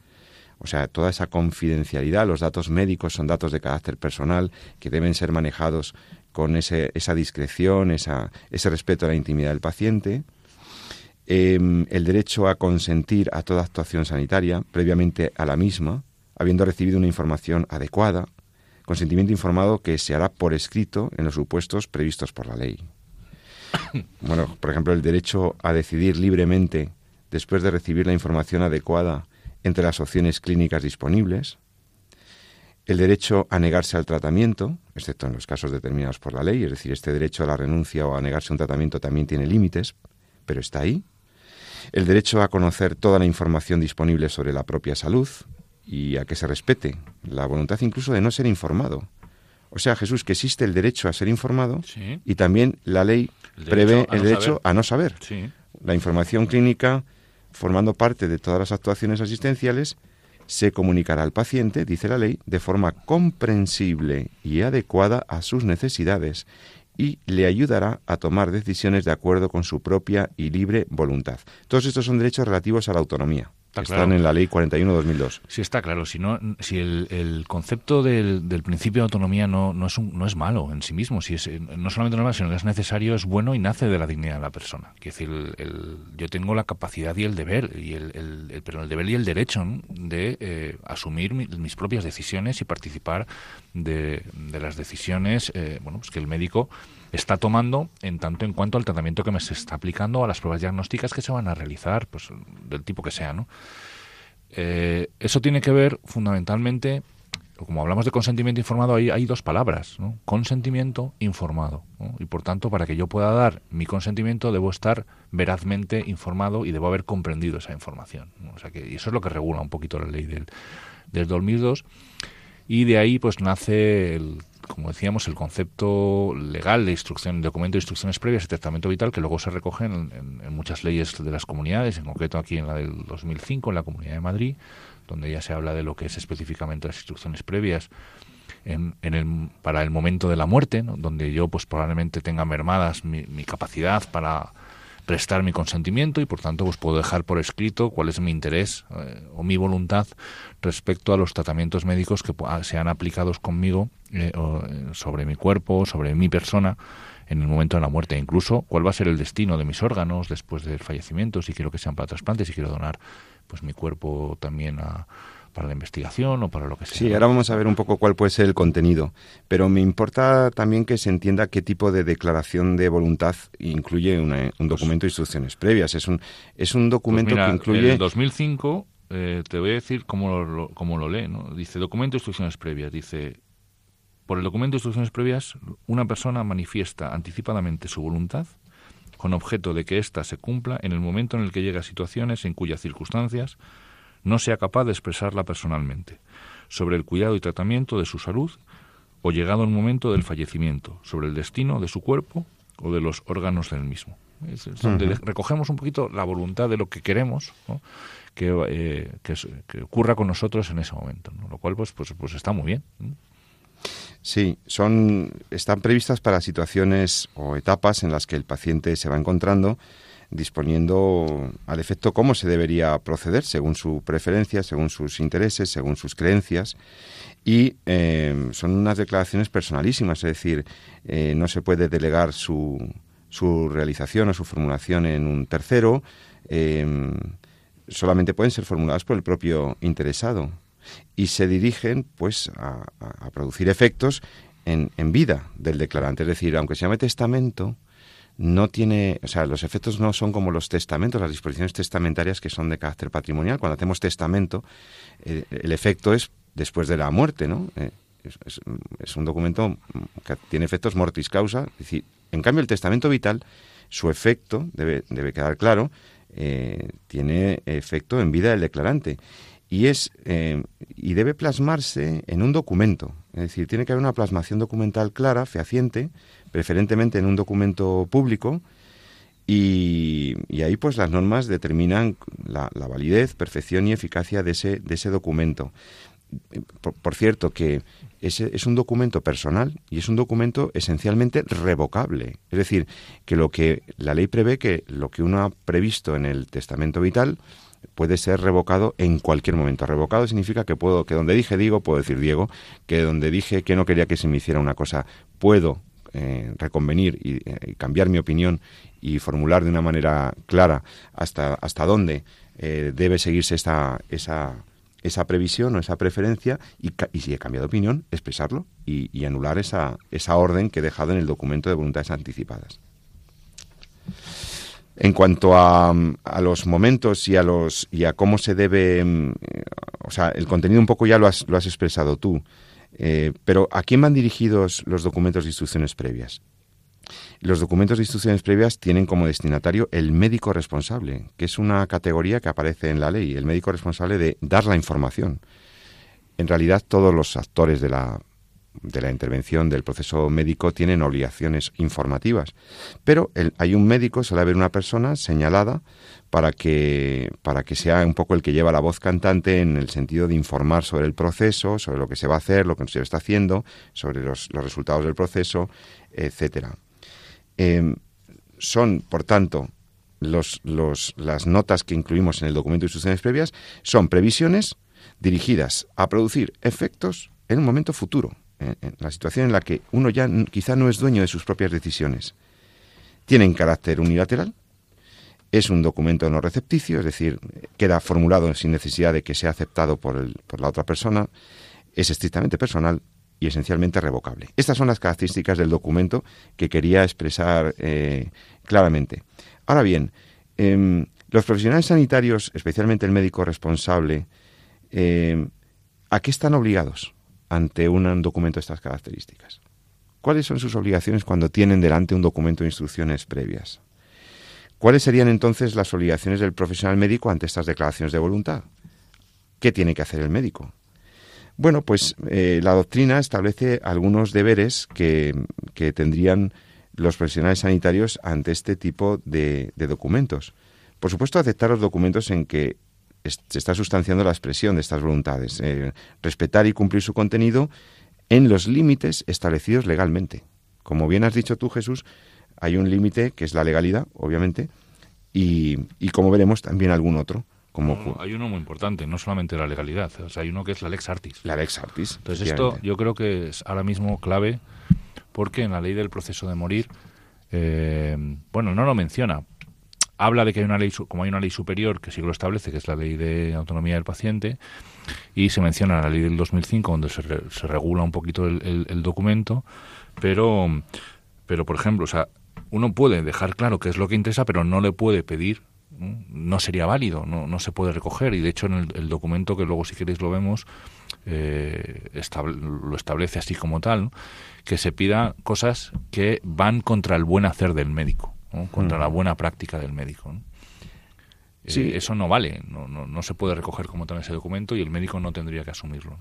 o sea, toda esa confidencialidad, los datos médicos son datos de carácter personal que deben ser manejados con ese, esa discreción, esa, ese respeto a la intimidad del paciente. Em, el derecho a consentir a toda actuación sanitaria previamente a la misma, habiendo recibido una información adecuada, consentimiento informado que se hará por escrito en los supuestos previstos por la ley. Bueno, por ejemplo, el derecho a decidir libremente después de recibir la información adecuada entre las opciones clínicas disponibles, el derecho a negarse al tratamiento, excepto en los casos determinados por la ley, es decir, este derecho a la renuncia o a negarse a un tratamiento también tiene límites, pero está ahí, el derecho a conocer toda la información disponible sobre la propia salud y a que se respete la voluntad incluso de no ser informado. O sea, Jesús, que existe el derecho a ser informado y también la ley prevé el derecho a no saber. La información clínica, formando parte de todas las actuaciones asistenciales, se comunicará al paciente, dice la ley, de forma comprensible y adecuada a sus necesidades y le ayudará a tomar decisiones de acuerdo con su propia y libre voluntad. Todos estos son derechos relativos a la autonomía. Están en la ley 41-2002. Sí, está claro. Si, no, si el, concepto del, principio de autonomía no, no, es no es malo en sí mismo, si es, no solamente normal, sino que es necesario, es bueno y nace de la dignidad de la persona. Es decir, el, yo tengo la capacidad y el deber, y el, pero el deber y el derecho de eh, asumir mis propias decisiones y participar de, las decisiones eh, bueno, pues que el médico está tomando en tanto en cuanto al tratamiento que me se está aplicando a las pruebas diagnósticas que se van a realizar, pues del tipo que sea, ¿no? Eh, eso tiene que ver fundamentalmente, como hablamos de consentimiento informado, hay, hay dos palabras, ¿no? consentimiento informado. Y por tanto, para que yo pueda dar mi consentimiento, debo estar verazmente informado y debo haber comprendido esa información. O sea que y eso es lo que regula un poquito la ley del, del 2002 y de ahí pues nace el como decíamos, el concepto legal de instrucción, documento de instrucciones previas y testamento vital, que luego se recoge en, muchas leyes de las comunidades, en concreto aquí en la del 2005, en la Comunidad de Madrid, donde ya se habla de lo que es específicamente las instrucciones previas en, el, para el momento de la muerte, donde yo pues probablemente tenga mermadas mi, mi capacidad para prestar mi consentimiento y por tanto pues puedo dejar por escrito cuál es mi interés eh, o mi voluntad respecto a los tratamientos médicos que sean aplicados conmigo eh, eh, sobre mi cuerpo, sobre mi persona en el momento de la muerte, incluso cuál va a ser el destino de mis órganos después del fallecimiento, si quiero que sean para trasplantes, si quiero donar pues mi cuerpo también a, para la investigación o para lo que sea. Sí, ahora vamos a ver un poco cuál puede ser el contenido, pero me importa también que se entienda qué tipo de declaración de voluntad incluye un pues documento de instrucciones previas. Es un, es un documento pues que incluye... En 2005, eh, te voy a decir cómo lo, cómo lo lee, ¿no? Dice documento de instrucciones previas, dice... Por el documento de instrucciones previas, una persona manifiesta anticipadamente su voluntad con objeto de que ésta se cumpla en el momento en el que llega a situaciones en cuyas circunstancias no sea capaz de expresarla personalmente, sobre el cuidado y tratamiento de su salud o llegado el momento del fallecimiento, sobre el destino de su cuerpo o de los órganos del mismo. Es, donde recogemos un poquito la voluntad de lo que queremos eh, que, ocurra con nosotros en ese momento, lo cual pues, pues, pues está muy bien. Sí, son, están previstas para situaciones o etapas en las que el paciente se va encontrando disponiendo al efecto cómo se debería proceder según su preferencia, según sus intereses, según sus creencias. Y eh, son unas declaraciones personalísimas, es decir, eh, no se puede delegar su, su, realización o su formulación en un tercero, eh, solamente pueden ser formuladas por el propio interesado y se dirigen pues a, a producir efectos en, en, vida del declarante. Es decir, aunque se llame testamento, no tiene, o sea, los efectos no son como los testamentos, las disposiciones testamentarias que son de carácter patrimonial. Cuando hacemos testamento, eh, el efecto es después de la muerte, ¿no? Eh, es, un documento que tiene efectos mortis causa. Es decir, en cambio, el testamento vital, su efecto, debe, debe quedar claro, eh, tiene efecto en vida del declarante. Y, es, y debe plasmarse en un documento. Es decir, tiene que haber una plasmación documental clara, fehaciente, preferentemente en un documento público, y, ahí pues las normas determinan la, validez, perfección y eficacia de ese, de ese documento. Por, cierto, que ese es un documento personal y es un documento esencialmente revocable. Es decir, que lo que la ley prevé que lo que uno ha previsto en el testamento vital puede ser revocado en cualquier momento. Revocado significa que puedo, que donde dije digo, puedo decir Diego, que donde dije que no quería que se me hiciera una cosa, puedo eh, reconvenir eh, y, cambiar mi opinión y formular de una manera clara hasta, hasta dónde eh, debe seguirse esta, esa, esa previsión o esa preferencia y, si he cambiado opinión, expresarlo y, anular esa, esa orden que he dejado en el documento de voluntades anticipadas. En cuanto a, a, los momentos y a los y a cómo se debe, mm, o sea, el contenido un poco ya lo has, lo has expresado tú. Eh, pero ¿a quién van dirigidos los documentos de instrucciones previas? Los documentos de instrucciones previas tienen como destinatario el médico responsable, que es una categoría que aparece en la ley, el médico responsable de dar la información. En realidad todos los actores de la, de la intervención del proceso médico tienen obligaciones informativas, pero hay un médico, suele haber una persona señalada para que, para que sea un poco el que lleva la voz cantante en el sentido de informar sobre el proceso, sobre lo que se va a hacer, lo que se está haciendo, sobre los, resultados del proceso, etcétera. Em, son, por tanto, los, las notas que incluimos en el documento de instrucciones previas son previsiones dirigidas a producir efectos en un momento futuro, en, la situación en la que uno ya quizá no es dueño de sus propias decisiones. Tienen carácter unilateral, es un documento no recepticio, es decir, queda formulado sin necesidad de que sea aceptado por, el, por la otra persona, es estrictamente personal y esencialmente revocable. Estas son las características del documento que quería expresar eh, claramente. Ahora bien, em, los profesionales sanitarios, especialmente el médico responsable, em, ¿a qué están obligados ante un documento de estas características? ¿Cuáles son sus obligaciones cuando tienen delante un documento de instrucciones previas? ¿Cuáles serían entonces las obligaciones del profesional médico ante estas declaraciones de voluntad? ¿Qué tiene que hacer el médico? Bueno, pues eh, la doctrina establece algunos deberes que, que, tendrían los profesionales sanitarios ante este tipo de, documentos. Por supuesto, aceptar los documentos en que se está sustanciando la expresión de estas voluntades, eh, respetar y cumplir su contenido en los límites establecidos legalmente. Como bien has dicho tú, Jesús, hay un límite que es la legalidad, obviamente, y, y como veremos también algún otro hay uno muy importante, no solamente la legalidad, o sea, hay uno que es la lex artis. La lex artis. Entonces esto yo creo que es ahora mismo clave porque en la ley del proceso de morir, eh, bueno, no lo menciona. Habla de que hay una ley, como hay una ley superior que sí lo establece, que es la ley de autonomía del paciente, y se menciona la ley del 2005, donde se, se regula un poquito el, documento, pero, pero por ejemplo, o sea, uno puede dejar claro qué es lo que interesa, pero no le puede pedir no sería válido, no, no se puede recoger y de hecho en el, documento que luego si queréis lo vemos eh, lo establece así como tal, que se pida cosas que van contra el buen hacer del médico, contra la buena práctica del médico. Eh, eso no vale, no, no, no se puede recoger como tal ese documento y el médico no tendría que asumirlo.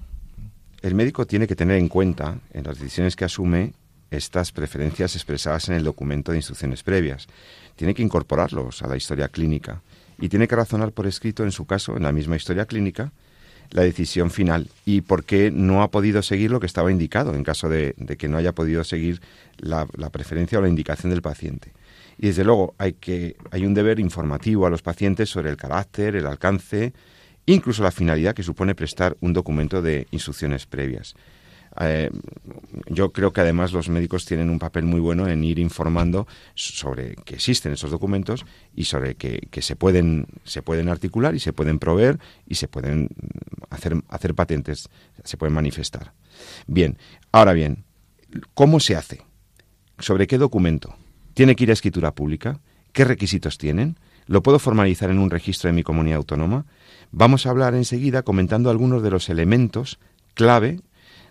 El médico tiene que tener en cuenta en las decisiones que asume estas preferencias expresadas en el documento de instrucciones previas tiene que incorporarlos a la historia clínica y tiene que razonar por escrito, en su caso, en la misma historia clínica, la decisión final y por qué no ha podido seguir lo que estaba indicado en caso de, que no haya podido seguir la, preferencia o la indicación del paciente. Y desde luego hay, que, hay un deber informativo a los pacientes sobre el carácter, el alcance, incluso la finalidad que supone prestar un documento de instrucciones previas. Eh, yo creo que además los médicos tienen un papel muy bueno en ir informando sobre que existen esos documentos y sobre que, se, pueden, se pueden articular y se pueden proveer y se pueden hacer, hacer patentes, se pueden manifestar. Bien, ahora bien, ¿cómo se hace? ¿Sobre qué documento? ¿Tiene que ir a escritura pública? ¿Qué requisitos tienen? ¿Lo puedo formalizar en un registro de mi comunidad autónoma? Vamos a hablar enseguida comentando algunos de los elementos clave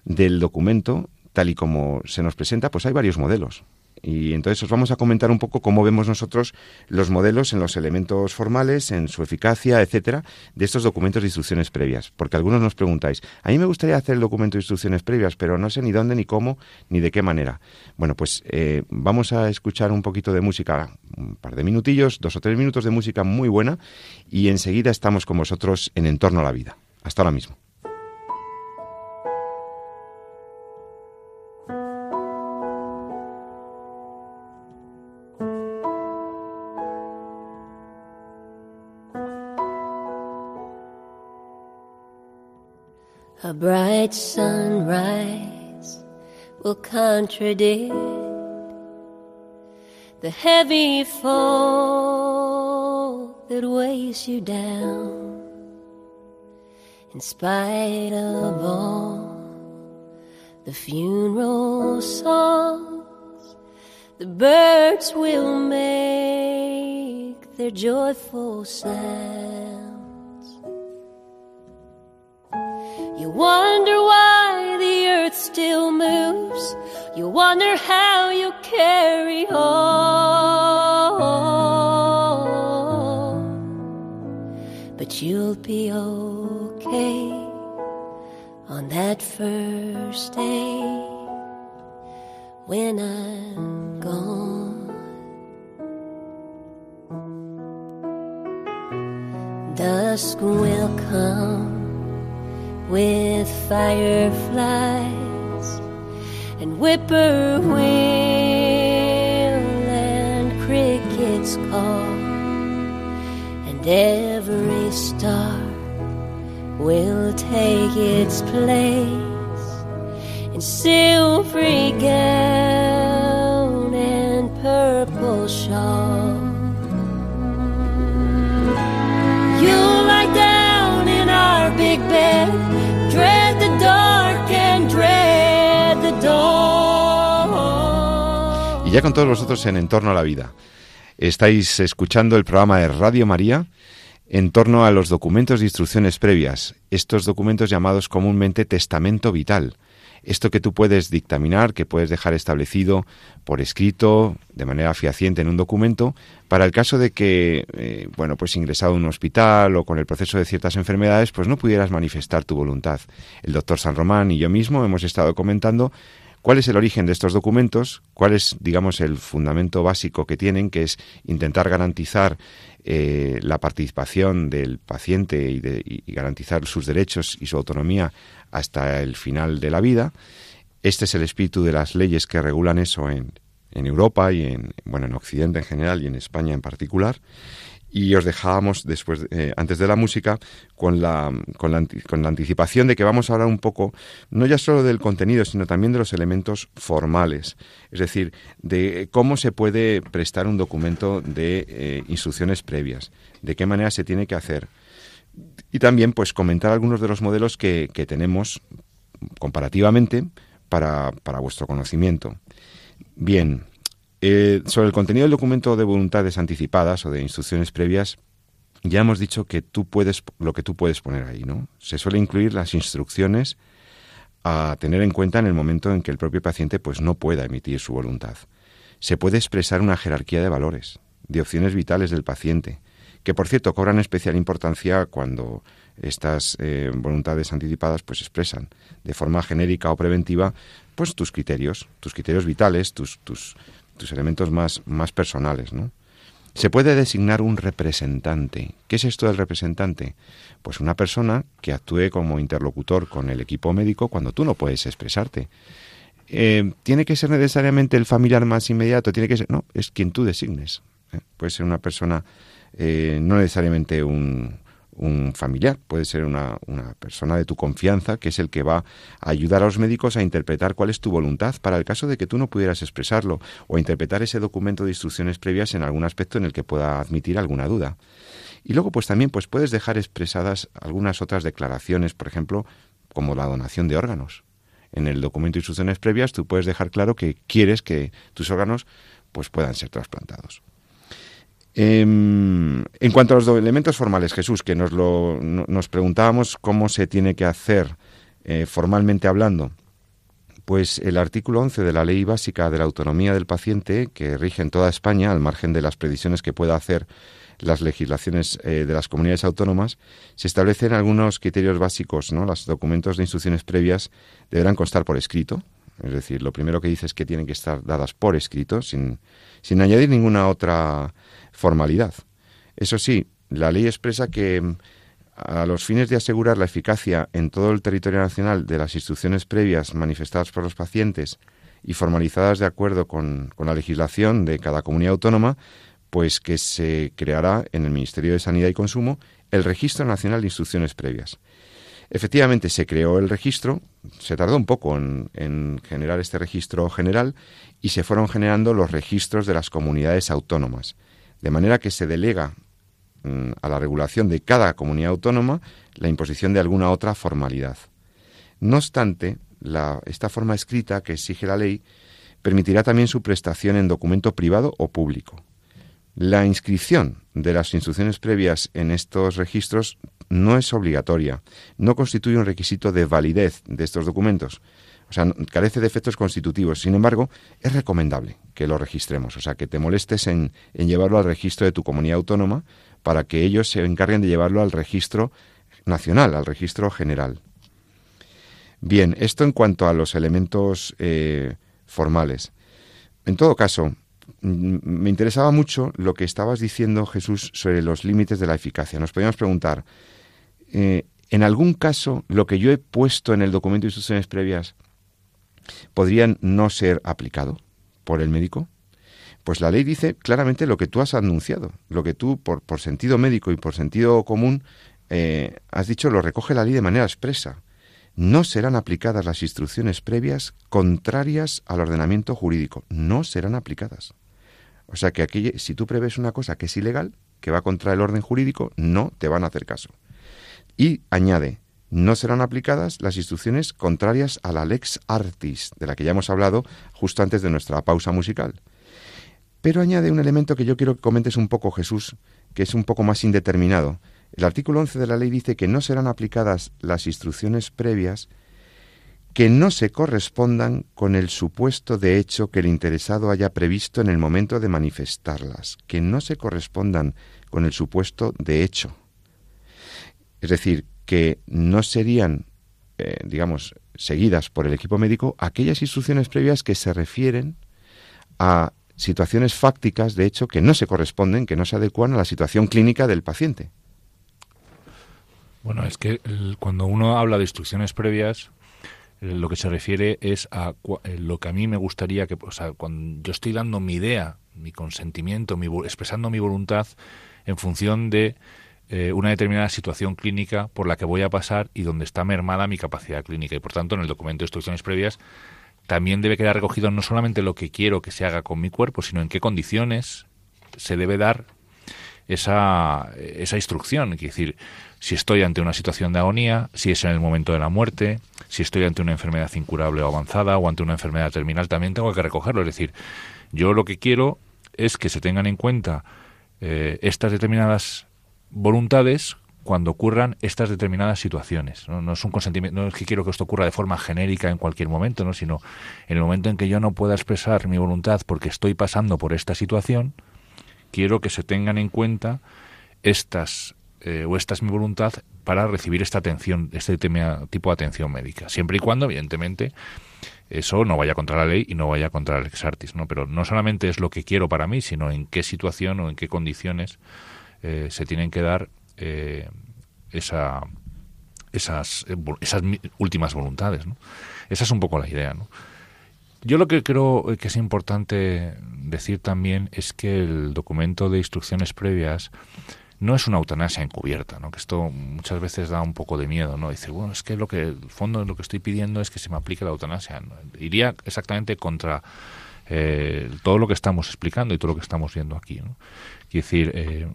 del documento, tal y como se nos presenta, pues hay varios modelos. Y entonces os vamos a comentar un poco cómo vemos nosotros los modelos en los elementos formales, en su eficacia, etcétera, de estos documentos de instrucciones previas. Porque algunos nos preguntáis, a mí me gustaría hacer el documento de instrucciones previas, pero no sé ni dónde, ni cómo, ni de qué manera. Bueno, pues eh, vamos a escuchar un poquito de música, un par de minutillos, dos o tres minutos de música muy buena, y enseguida estamos con vosotros en Entorno a la Vida. Hasta ahora mismo. A bright sunrise will contradict the heavy fall that weighs you down. In spite of all the funeral songs, the birds will make their joyful sound. Wonder why the earth still moves. You wonder how you carry on. But you'll be okay on that first day when I'm gone. Dusk will come with fireflies and whippoorwill and crickets call, and every star will take its place in silvery gown ya con todos vosotros en Entorno a la Vida. Estáis escuchando el programa de Radio María en torno a los documentos de instrucciones previas, estos documentos llamados comúnmente testamento vital, esto que tú puedes dictaminar, que puedes dejar establecido por escrito, de manera fehaciente en un documento, para el caso de que, eh, bueno, pues ingresado en un hospital o con el proceso de ciertas enfermedades, pues no pudieras manifestar tu voluntad. El doctor San Román y yo mismo hemos estado comentando ¿Cuál es el origen de estos documentos? ¿Cuál es, digamos, el fundamento básico que tienen, que es intentar garantizar eh, la participación del paciente y, de, garantizar sus derechos y su autonomía hasta el final de la vida? Este es el espíritu de las leyes que regulan eso en, en Europa y en, bueno, en Occidente en general y en España en particular y os dejábamos después eh, antes de la música con la, con la, con, la, anticipación de que vamos a hablar un poco no ya solo del contenido sino también de los elementos formales. Es decir de cómo se puede prestar un documento de eh, instrucciones previas de qué manera se tiene que hacer. Y también pues comentar algunos de los modelos que, que tenemos comparativamente para, para vuestro conocimiento. Bien eh, sobre el contenido del documento de voluntades anticipadas o de instrucciones previas, ya hemos dicho que tú puedes lo que tú puedes poner ahí, ¿no? Se suele incluir las instrucciones a tener en cuenta en el momento en que el propio paciente pues no pueda emitir su voluntad. Se puede expresar una jerarquía de valores, de opciones vitales del paciente, que por cierto cobran especial importancia cuando estas eh, voluntades anticipadas pues expresan de forma genérica o preventiva pues tus criterios, tus criterios vitales, tus, tus, tus elementos más, más personales, ¿no? Se puede designar un representante. ¿Qué es esto del representante? Pues una persona que actúe como interlocutor con el equipo médico cuando tú no puedes expresarte. Eh, ¿Tiene que ser necesariamente el familiar más inmediato? Tiene que ser, no, es quien tú designes. ¿eh? Puede ser una persona, eh, no necesariamente un, un familiar, puede ser una, una, persona de tu confianza, que es el que va a ayudar a los médicos a interpretar cuál es tu voluntad para el caso de que tú no pudieras expresarlo, o interpretar ese documento de instrucciones previas en algún aspecto en el que pueda admitir alguna duda. Y luego, pues también pues puedes dejar expresadas algunas otras declaraciones, por ejemplo, como la donación de órganos. En el documento de instrucciones previas tú puedes dejar claro que quieres que tus órganos pues puedan ser trasplantados. Em, en cuanto a los elementos formales, Jesús, que nos, lo, nos preguntábamos cómo se tiene que hacer eh, formalmente hablando, pues el artículo 11 de la Ley Básica de la Autonomía del Paciente, que rige en toda España, al margen de las previsiones que pueda hacer las legislaciones eh, de las comunidades autónomas, se establecen algunos criterios básicos. ¿no? Los documentos de instrucciones previas deberán constar por escrito, es decir, lo primero que dice es que tienen que estar dadas por escrito, sin, sin añadir ninguna otra formalidad. Eso sí, la ley expresa que mm, a los fines de asegurar la eficacia en todo el territorio nacional de las instrucciones previas manifestadas por los pacientes y formalizadas de acuerdo con, con la legislación de cada comunidad autónoma, pues que se creará en el Ministerio de Sanidad y Consumo el Registro Nacional de Instrucciones Previas. Efectivamente, se creó el registro, se tardó un poco en, en, generar este registro general y se fueron generando los registros de las comunidades autónomas de manera que se delega mm, a la regulación de cada comunidad autónoma la imposición de alguna otra formalidad. No obstante, esta forma escrita que exige la ley permitirá también su prestación en documento privado o público. La inscripción de las instrucciones previas en estos registros no es obligatoria, no constituye un requisito de validez de estos documentos, o sea, carece de efectos constitutivos. Sin embargo, es recomendable que lo registremos. O sea, que te molestes en, llevarlo al registro de tu comunidad autónoma para que ellos se encarguen de llevarlo al registro nacional, al registro general. Bien, esto en cuanto a los elementos eh, formales. En todo caso, me interesaba mucho lo que estabas diciendo, Jesús, sobre los límites de la eficacia. Nos podíamos preguntar, eh, ¿en algún caso lo que yo he puesto en el documento de instrucciones previas podrían no ser aplicado por el médico? Pues la ley dice claramente lo que tú has anunciado, lo que tú, por, sentido médico y por sentido común, eh, has dicho, lo recoge la ley de manera expresa. No serán aplicadas las instrucciones previas contrarias al ordenamiento jurídico. No serán aplicadas. O sea que aquí, si tú prevés una cosa que es ilegal, que va contra el orden jurídico, no te van a hacer caso. Y añade, no serán aplicadas las instrucciones contrarias a la lex artis, de la que ya hemos hablado justo antes de nuestra pausa musical. Pero añade un elemento que yo quiero que comentes un poco, Jesús, que es un poco más indeterminado. El artículo 11 de la ley dice que no serán aplicadas las instrucciones previas que no se correspondan con el supuesto de hecho que el interesado haya previsto en el momento de manifestarlas, que no se correspondan con el supuesto de hecho. Es decir, que no serían, eh, digamos, seguidas por el equipo médico aquellas instrucciones previas que se refieren a situaciones fácticas, de hecho, que no se corresponden, que no se adecuan a la situación clínica del paciente. Bueno, es que cuando uno habla de instrucciones previas, lo que se refiere es a eh, lo que a mí me gustaría que, o sea, cuando yo estoy dando mi idea, mi consentimiento, mi, expresando mi voluntad en función de eh, una determinada situación clínica por la que voy a pasar y donde está mermada mi capacidad clínica. Y por tanto, en el documento de instrucciones previas también debe quedar recogido no solamente lo que quiero que se haga con mi cuerpo, sino en qué condiciones se debe dar esa, esa instrucción. Es decir, si estoy ante una situación de agonía, si es en el momento de la muerte, si estoy ante una enfermedad incurable o avanzada o ante una enfermedad terminal, también tengo que recogerlo. Es decir, yo lo que quiero es que se tengan en cuenta eh, estas determinadas voluntades cuando ocurran estas determinadas situaciones. ¿no? es un consentimiento, no es que quiero que esto ocurra de forma genérica en cualquier momento, ¿no? sino en el momento en que yo no pueda expresar mi voluntad porque estoy pasando por esta situación, quiero que se tengan en cuenta estas eh, o esta es mi voluntad para recibir esta atención, este tipo de atención médica, siempre y cuando, evidentemente, eso no vaya contra la ley y no vaya contra el ex artis, ¿no? Pero no solamente es lo que quiero para mí, sino en qué situación o en qué condiciones eh, se tienen que dar eh, esa, esas, esas últimas voluntades, ¿no? Esa es un poco la idea. Yo lo que creo que es importante decir también es que el documento de instrucciones previas no es una eutanasia encubierta, que esto muchas veces da un poco de miedo, ¿no? Dice, bueno, es que lo que, el fondo lo que estoy pidiendo es que se me aplique la eutanasia. Iría exactamente contra eh, todo lo que estamos explicando y todo lo que estamos viendo aquí. ¿no? Quiere decir, eh,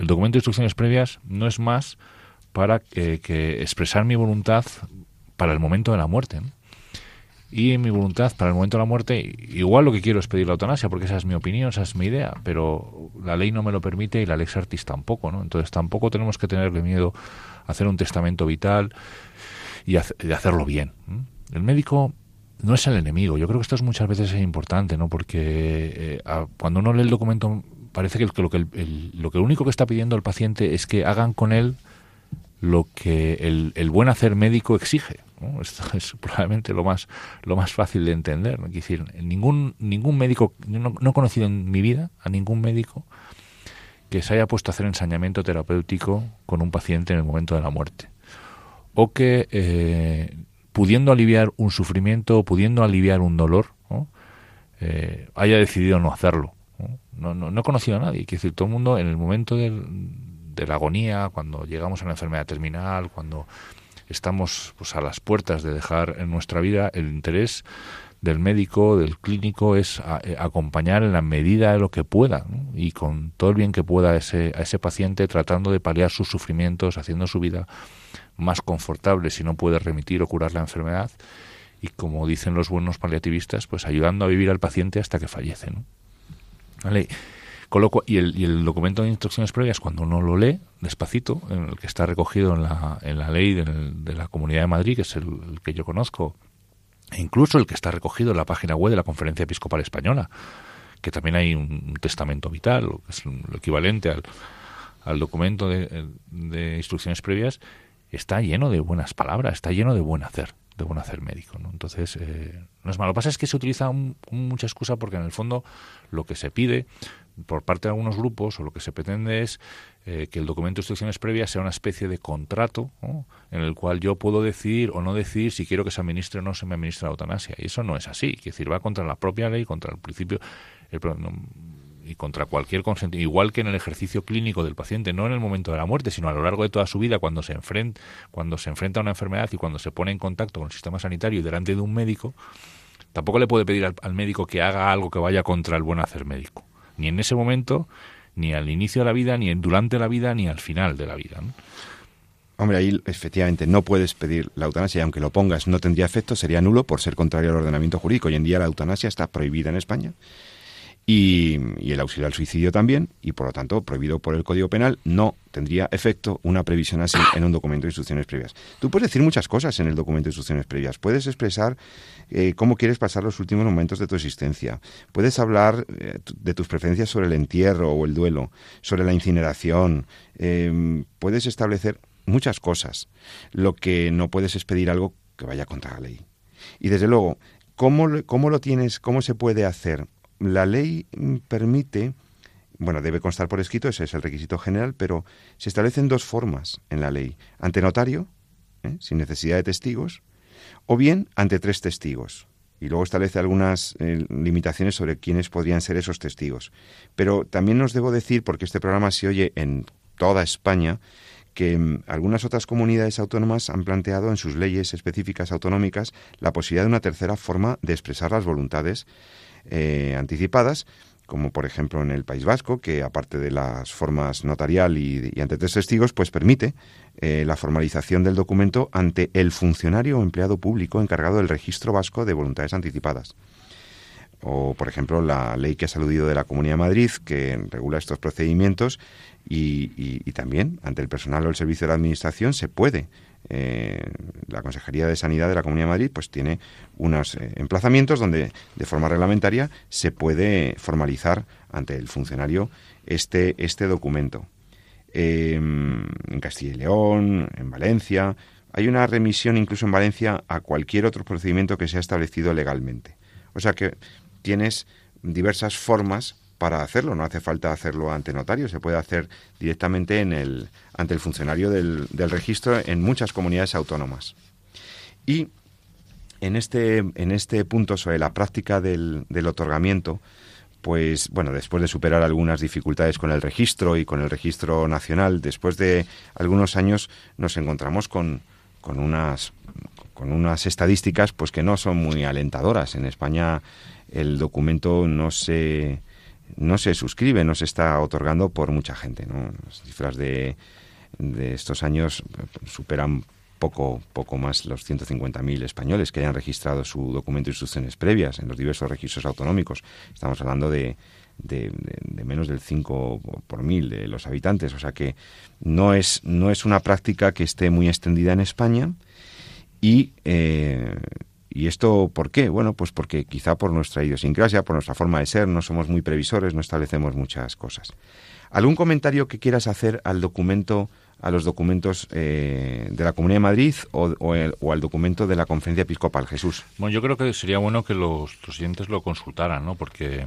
el documento de instrucciones previas no es más para que expresar mi voluntad para el momento de la muerte. ¿no? y mi voluntad para el momento de la muerte, igual lo que quiero es pedir la eutanasia, porque esa es mi opinión, esa es mi idea, pero la ley no me lo permite y la Lex Artis tampoco, ¿no? Entonces tampoco tenemos que tenerle miedo a hacer un testamento vital y de hacerlo bien. El médico no es el enemigo. Yo creo que esto es muchas veces es importante, ¿no? Porque eh, cuando uno lee el documento parece que, lo, que que único que está pidiendo el paciente es que hagan con él lo que el, el buen hacer médico exige. Esto es probablemente lo más, lo más fácil de entender. Es decir, ningún, médico, no, he conocido en mi vida a ningún médico que se haya puesto a hacer ensañamiento terapéutico con un paciente en el momento de la muerte. O que eh, pudiendo aliviar un sufrimiento o pudiendo aliviar un dolor, eh, haya decidido no hacerlo. ¿No? No, he conocido a nadie. Quiere decir, todo el mundo en el momento de la agonía, cuando llegamos a la enfermedad terminal, cuando estamos pues, a las puertas de dejar en nuestra vida, el interés del médico, del clínico, es eh, acompañar en la medida de lo que pueda y con todo el bien que pueda a ese, a ese paciente, tratando de paliar sus sufrimientos, haciendo su vida más confortable si no puede remitir o curar la enfermedad y como dicen los buenos paliativistas, pues ayudando a vivir al paciente hasta que fallece. ¿no? ¿Vale? y, el, documento de instrucciones previas, cuando uno lo lee despacito, en el que está recogido en la, ley de, la Comunidad de Madrid, que es el, que yo conozco, e incluso el que está recogido en la página web de la Conferencia Episcopal Española, que también hay un, testamento vital, que es lo equivalente al, al documento de, instrucciones previas, está lleno de buenas palabras, está lleno de buen hacer de buen hacer médico. ¿no? Entonces, eh, no es malo. Lo que pasa es que se utiliza mucha excusa porque en el fondo lo que se pide por parte de algunos grupos o lo que se pretende es eh, que el documento de instrucciones previas sea una especie de contrato en el cual yo puedo decidir o no decidir si quiero que se administre o no se me administre la eutanasia. Y eso no es así. Es decir, va contra la propia ley, contra el principio y contra cualquier consentimiento. Igual que en el ejercicio clínico del paciente, no en el momento de la muerte, sino a lo largo de toda su vida, cuando se enfrenta, cuando se enfrenta a una enfermedad y cuando se pone en contacto con el sistema sanitario y delante de un médico, tampoco le puede pedir al médico que haga algo que vaya contra el buen hacer médico ni en ese momento, ni al inicio de la vida, ni durante la vida, ni al final de la vida. Hombre, ahí efectivamente no puedes pedir la eutanasia aunque lo pongas no tendría efecto, sería nulo por ser contrario al ordenamiento jurídico. Hoy en día la eutanasia está prohibida en España y, el auxilio al suicidio también, y por lo tanto, prohibido por el Código Penal, no tendría efecto una previsión así en un documento de instrucciones previas. Tú puedes decir muchas cosas en el documento de instrucciones previas. Puedes expresar eh, cómo quieres pasar los últimos momentos de tu existencia. Puedes hablar eh, de tus preferencias sobre el entierro o el duelo, sobre la incineración. Em, puedes establecer muchas cosas. Lo que no puedes es pedir algo que vaya contra la ley. Y desde luego, ¿cómo, cómo lo tienes, cómo se puede hacer? La ley mm, permite, bueno, debe constar por escrito, ese es el requisito general, pero se establecen dos formas en la ley. Ante notario, ¿eh? sin necesidad de testigos, o bien ante tres testigos. Y luego establece algunas eh, limitaciones sobre quiénes podrían ser esos testigos. Pero también nos debo decir, porque este programa se oye en toda España, que mm, algunas otras comunidades autónomas han planteado en sus leyes específicas autonómicas la posibilidad de una tercera forma de expresar las voluntades eh, anticipadas, como por ejemplo en el País Vasco, que aparte de las formas notarial y, ante tres testigos, pues permite eh, la formalización del documento ante el funcionario o empleado público encargado del registro vasco de voluntades anticipadas. O, por ejemplo, la ley que ha aludido de la Comunidad de Madrid, que regula estos procedimientos, y también ante el personal o el servicio de la Administración se puede eh, la Consejería de Sanidad de la Comunidad de Madrid pues tiene unos eh, emplazamientos donde de forma reglamentaria se puede formalizar ante el funcionario este, este documento. Em, en Castilla y León, en Valencia, hay una remisión incluso en Valencia a cualquier otro procedimiento que sea establecido legalmente. O sea que tienes diversas formas para hacerlo. No hace falta hacerlo ante notario, se puede hacer directamente en el, ante el funcionario del, registro en muchas comunidades autónomas. Y en este, en este punto sobre la práctica del, del otorgamiento, pues bueno, después de superar algunas dificultades con el registro y con el registro nacional, después de algunos años nos encontramos con, con unas con unas estadísticas pues que no son muy alentadoras. En España el documento no se no se suscribe, no se está otorgando por mucha gente. Las cifras de, de estos años superan poco, poco más los 150.000 españoles que hayan registrado su documento de instrucciones previas en los diversos registros autonómicos. Estamos hablando de, de, menos del 5 por mil de los habitantes, o sea que no es, no es una práctica que esté muy extendida en España y eh, ¿Y esto por qué? Bueno, pues porque quizá por nuestra idiosincrasia, por nuestra forma de ser, no somos muy previsores, no establecemos muchas cosas. ¿Algún comentario que quieras hacer al documento, a los documentos eh, de la Comunidad de Madrid o, al documento de la Conferencia Episcopal, Jesús? Bueno, yo creo que sería bueno que los, oyentes lo consultaran, ¿no? Porque,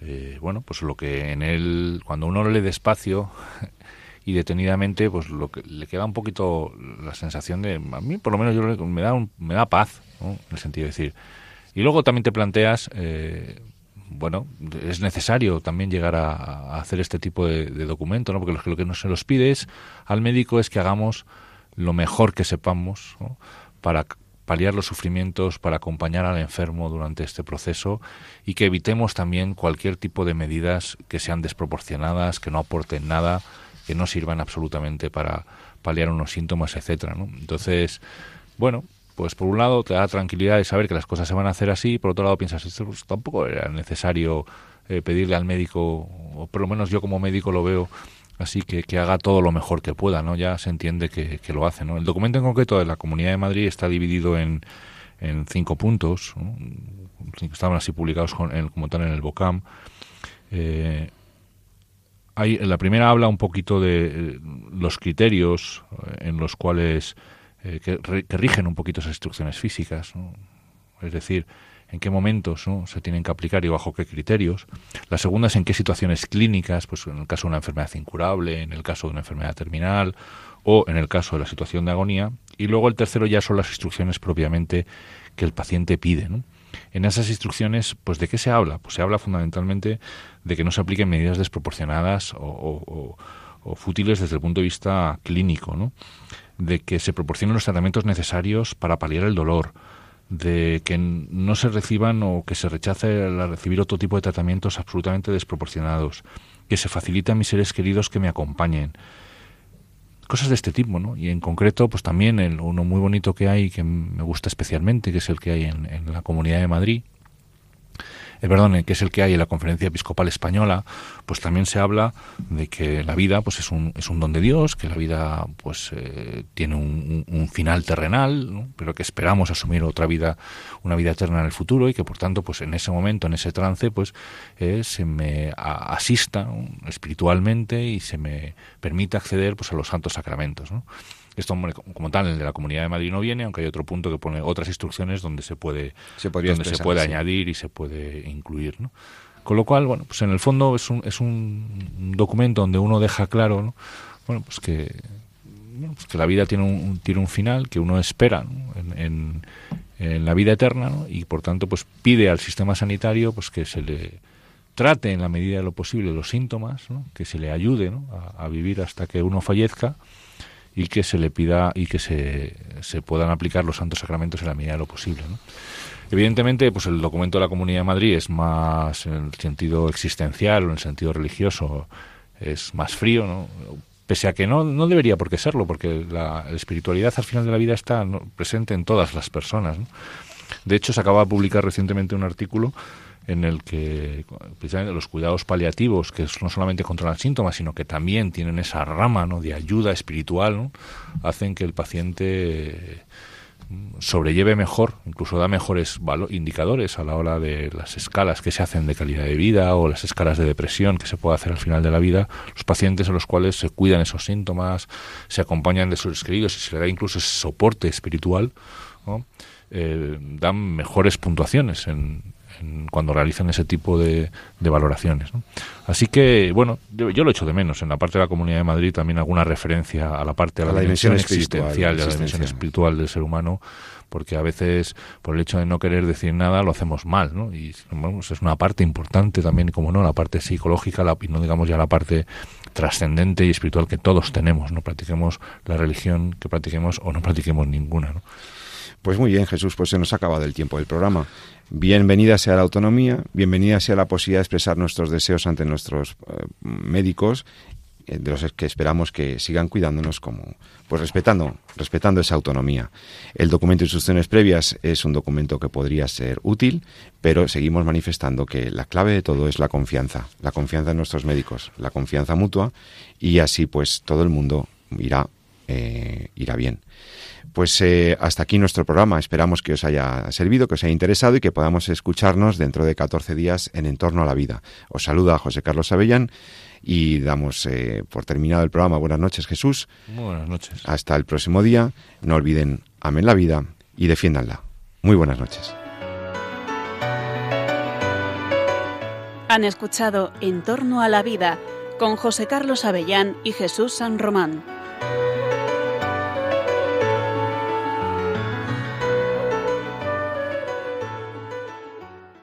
eh, bueno, pues lo que en él, cuando uno lo lee despacio, y detenidamente pues lo que le queda un poquito la sensación de a mí por lo menos yo me da me da paz en el sentido de decir y luego también te planteas eh, bueno es necesario también llegar a, hacer este tipo de, documento no porque lo, que no se nos pide al médico es que hagamos lo mejor que sepamos para paliar los sufrimientos, para acompañar al enfermo durante este proceso y que evitemos también cualquier tipo de medidas que sean desproporcionadas, que no aporten nada que no sirvan absolutamente para paliar unos síntomas, etcétera. Entonces, bueno, pues por un lado te da tranquilidad de saber que las cosas se van a hacer así, por otro lado piensas, esto pues, tampoco era necesario eh, pedirle al médico, o por lo menos yo como médico lo veo así, que, que haga todo lo mejor que pueda, ¿no? Ya se entiende que, lo hace, ¿no? El documento en concreto de la Comunidad de Madrid está dividido en, en cinco puntos, estaban así publicados como tal en el BOCAM. Eh, la primera habla un poquito de eh, los criterios en los cuales eh, que, rigen un poquito esas instrucciones físicas, es decir, en qué momentos se tienen que aplicar y bajo qué criterios. La segunda es en qué situaciones clínicas, pues en el caso de una enfermedad incurable, en el caso de una enfermedad terminal o en el caso de la situación de agonía. Y luego el tercero ya son las instrucciones propiamente que el paciente pide. En esas instrucciones, pues ¿de qué se habla? Pues se habla fundamentalmente de que no se apliquen medidas desproporcionadas o, fútiles desde el punto de vista clínico, ¿no? De que se proporcionen los tratamientos necesarios para paliar el dolor, de que no se reciban o que se rechace recibir otro tipo de tratamientos absolutamente desproporcionados, que se facilite a mis seres queridos que me acompañen, cosas de este tipo, ¿no? Y en concreto, pues también el, uno muy bonito que hay, que me gusta especialmente, que es el que hay en, la Comunidad de Madrid, eh, perdón, que es el que hay en la Conferencia Episcopal Española, pues también se habla de que la vida pues es un, es un don de Dios, que la vida pues eh, tiene un, final terrenal, pero que esperamos asumir otra vida, una vida eterna en el futuro y que por tanto pues en ese momento, en ese trance, pues eh, se me asista espiritualmente y se me permite acceder pues a los santos sacramentos, ¿no? Esto, como tal, el de la Comunidad de Madrid no viene, aunque hay otro punto que pone otras instrucciones donde se puede, se donde se puede añadir y se puede incluir, ¿no? Con lo cual, bueno, pues en el fondo es un, es un documento donde uno deja claro, bueno, pues que, pues que la vida tiene un, tiene un final que uno espera en, en, la vida eterna y por tanto pues pide al sistema sanitario pues que se le trate en la medida de lo posible los síntomas, que se le ayude a, a, vivir hasta que uno fallezca y que se le pida y que se, se puedan aplicar los santos sacramentos en la medida de lo posible. Evidentemente, pues el documento de la Comunidad de Madrid es más en el sentido existencial o en el sentido religioso, es más frío, ¿no? pese a que no, no debería por qué serlo, porque la, espiritualidad al final de la vida está presente en todas las personas. De hecho, se acaba de publicar recientemente un artículo en el que precisamente los cuidados paliativos, que no solamente controlan síntomas, sino que también tienen esa rama ¿no? de ayuda espiritual, hacen que el paciente sobrelleve mejor, incluso da mejores indicadores a la hora de las escalas que se hacen de calidad de vida o las escalas de depresión que se puede hacer al final de la vida, los pacientes a los cuales se cuidan esos síntomas, se acompañan de sus queridos y se le da incluso ese soporte espiritual, eh, dan mejores puntuaciones en, cuando realizan ese tipo de, valoraciones. Así que, bueno, yo, lo echo de menos. En la parte de la Comunidad de Madrid también alguna referencia a la parte de la, dimensión, existencial, de la dimensión espiritual del ser humano, porque a veces, por el hecho de no querer decir nada, lo hacemos mal, ¿no? Y es una parte importante también, como no, la parte psicológica, la, y no digamos ya la parte trascendente y espiritual que todos tenemos, no practiquemos la religión que practiquemos o no practiquemos ninguna, ¿no? Pues muy bien, Jesús, pues se nos ha acabado el tiempo del programa. Bienvenida sea la autonomía, bienvenida sea la posibilidad de expresar nuestros deseos ante nuestros eh, médicos, eh, de los que esperamos que sigan cuidándonos como, pues respetando, respetando esa autonomía. El documento de instrucciones previas es un documento que podría ser útil, pero seguimos manifestando que la clave de todo es la confianza, la confianza en nuestros médicos, la confianza mutua, y así pues todo el mundo irá, eh, irá bien. Pues eh, hasta aquí nuestro programa. Esperamos que os haya servido, que os haya interesado y que podamos escucharnos dentro de 14 días en Entorno a la Vida. Os saluda José Carlos Avellán y damos eh, por terminado el programa. Buenas noches, Jesús. Muy buenas noches. Hasta el próximo día. No olviden, amen la vida y defiéndanla. Muy buenas noches. Han escuchado En torno a la vida con José Carlos Avellán y Jesús San Román.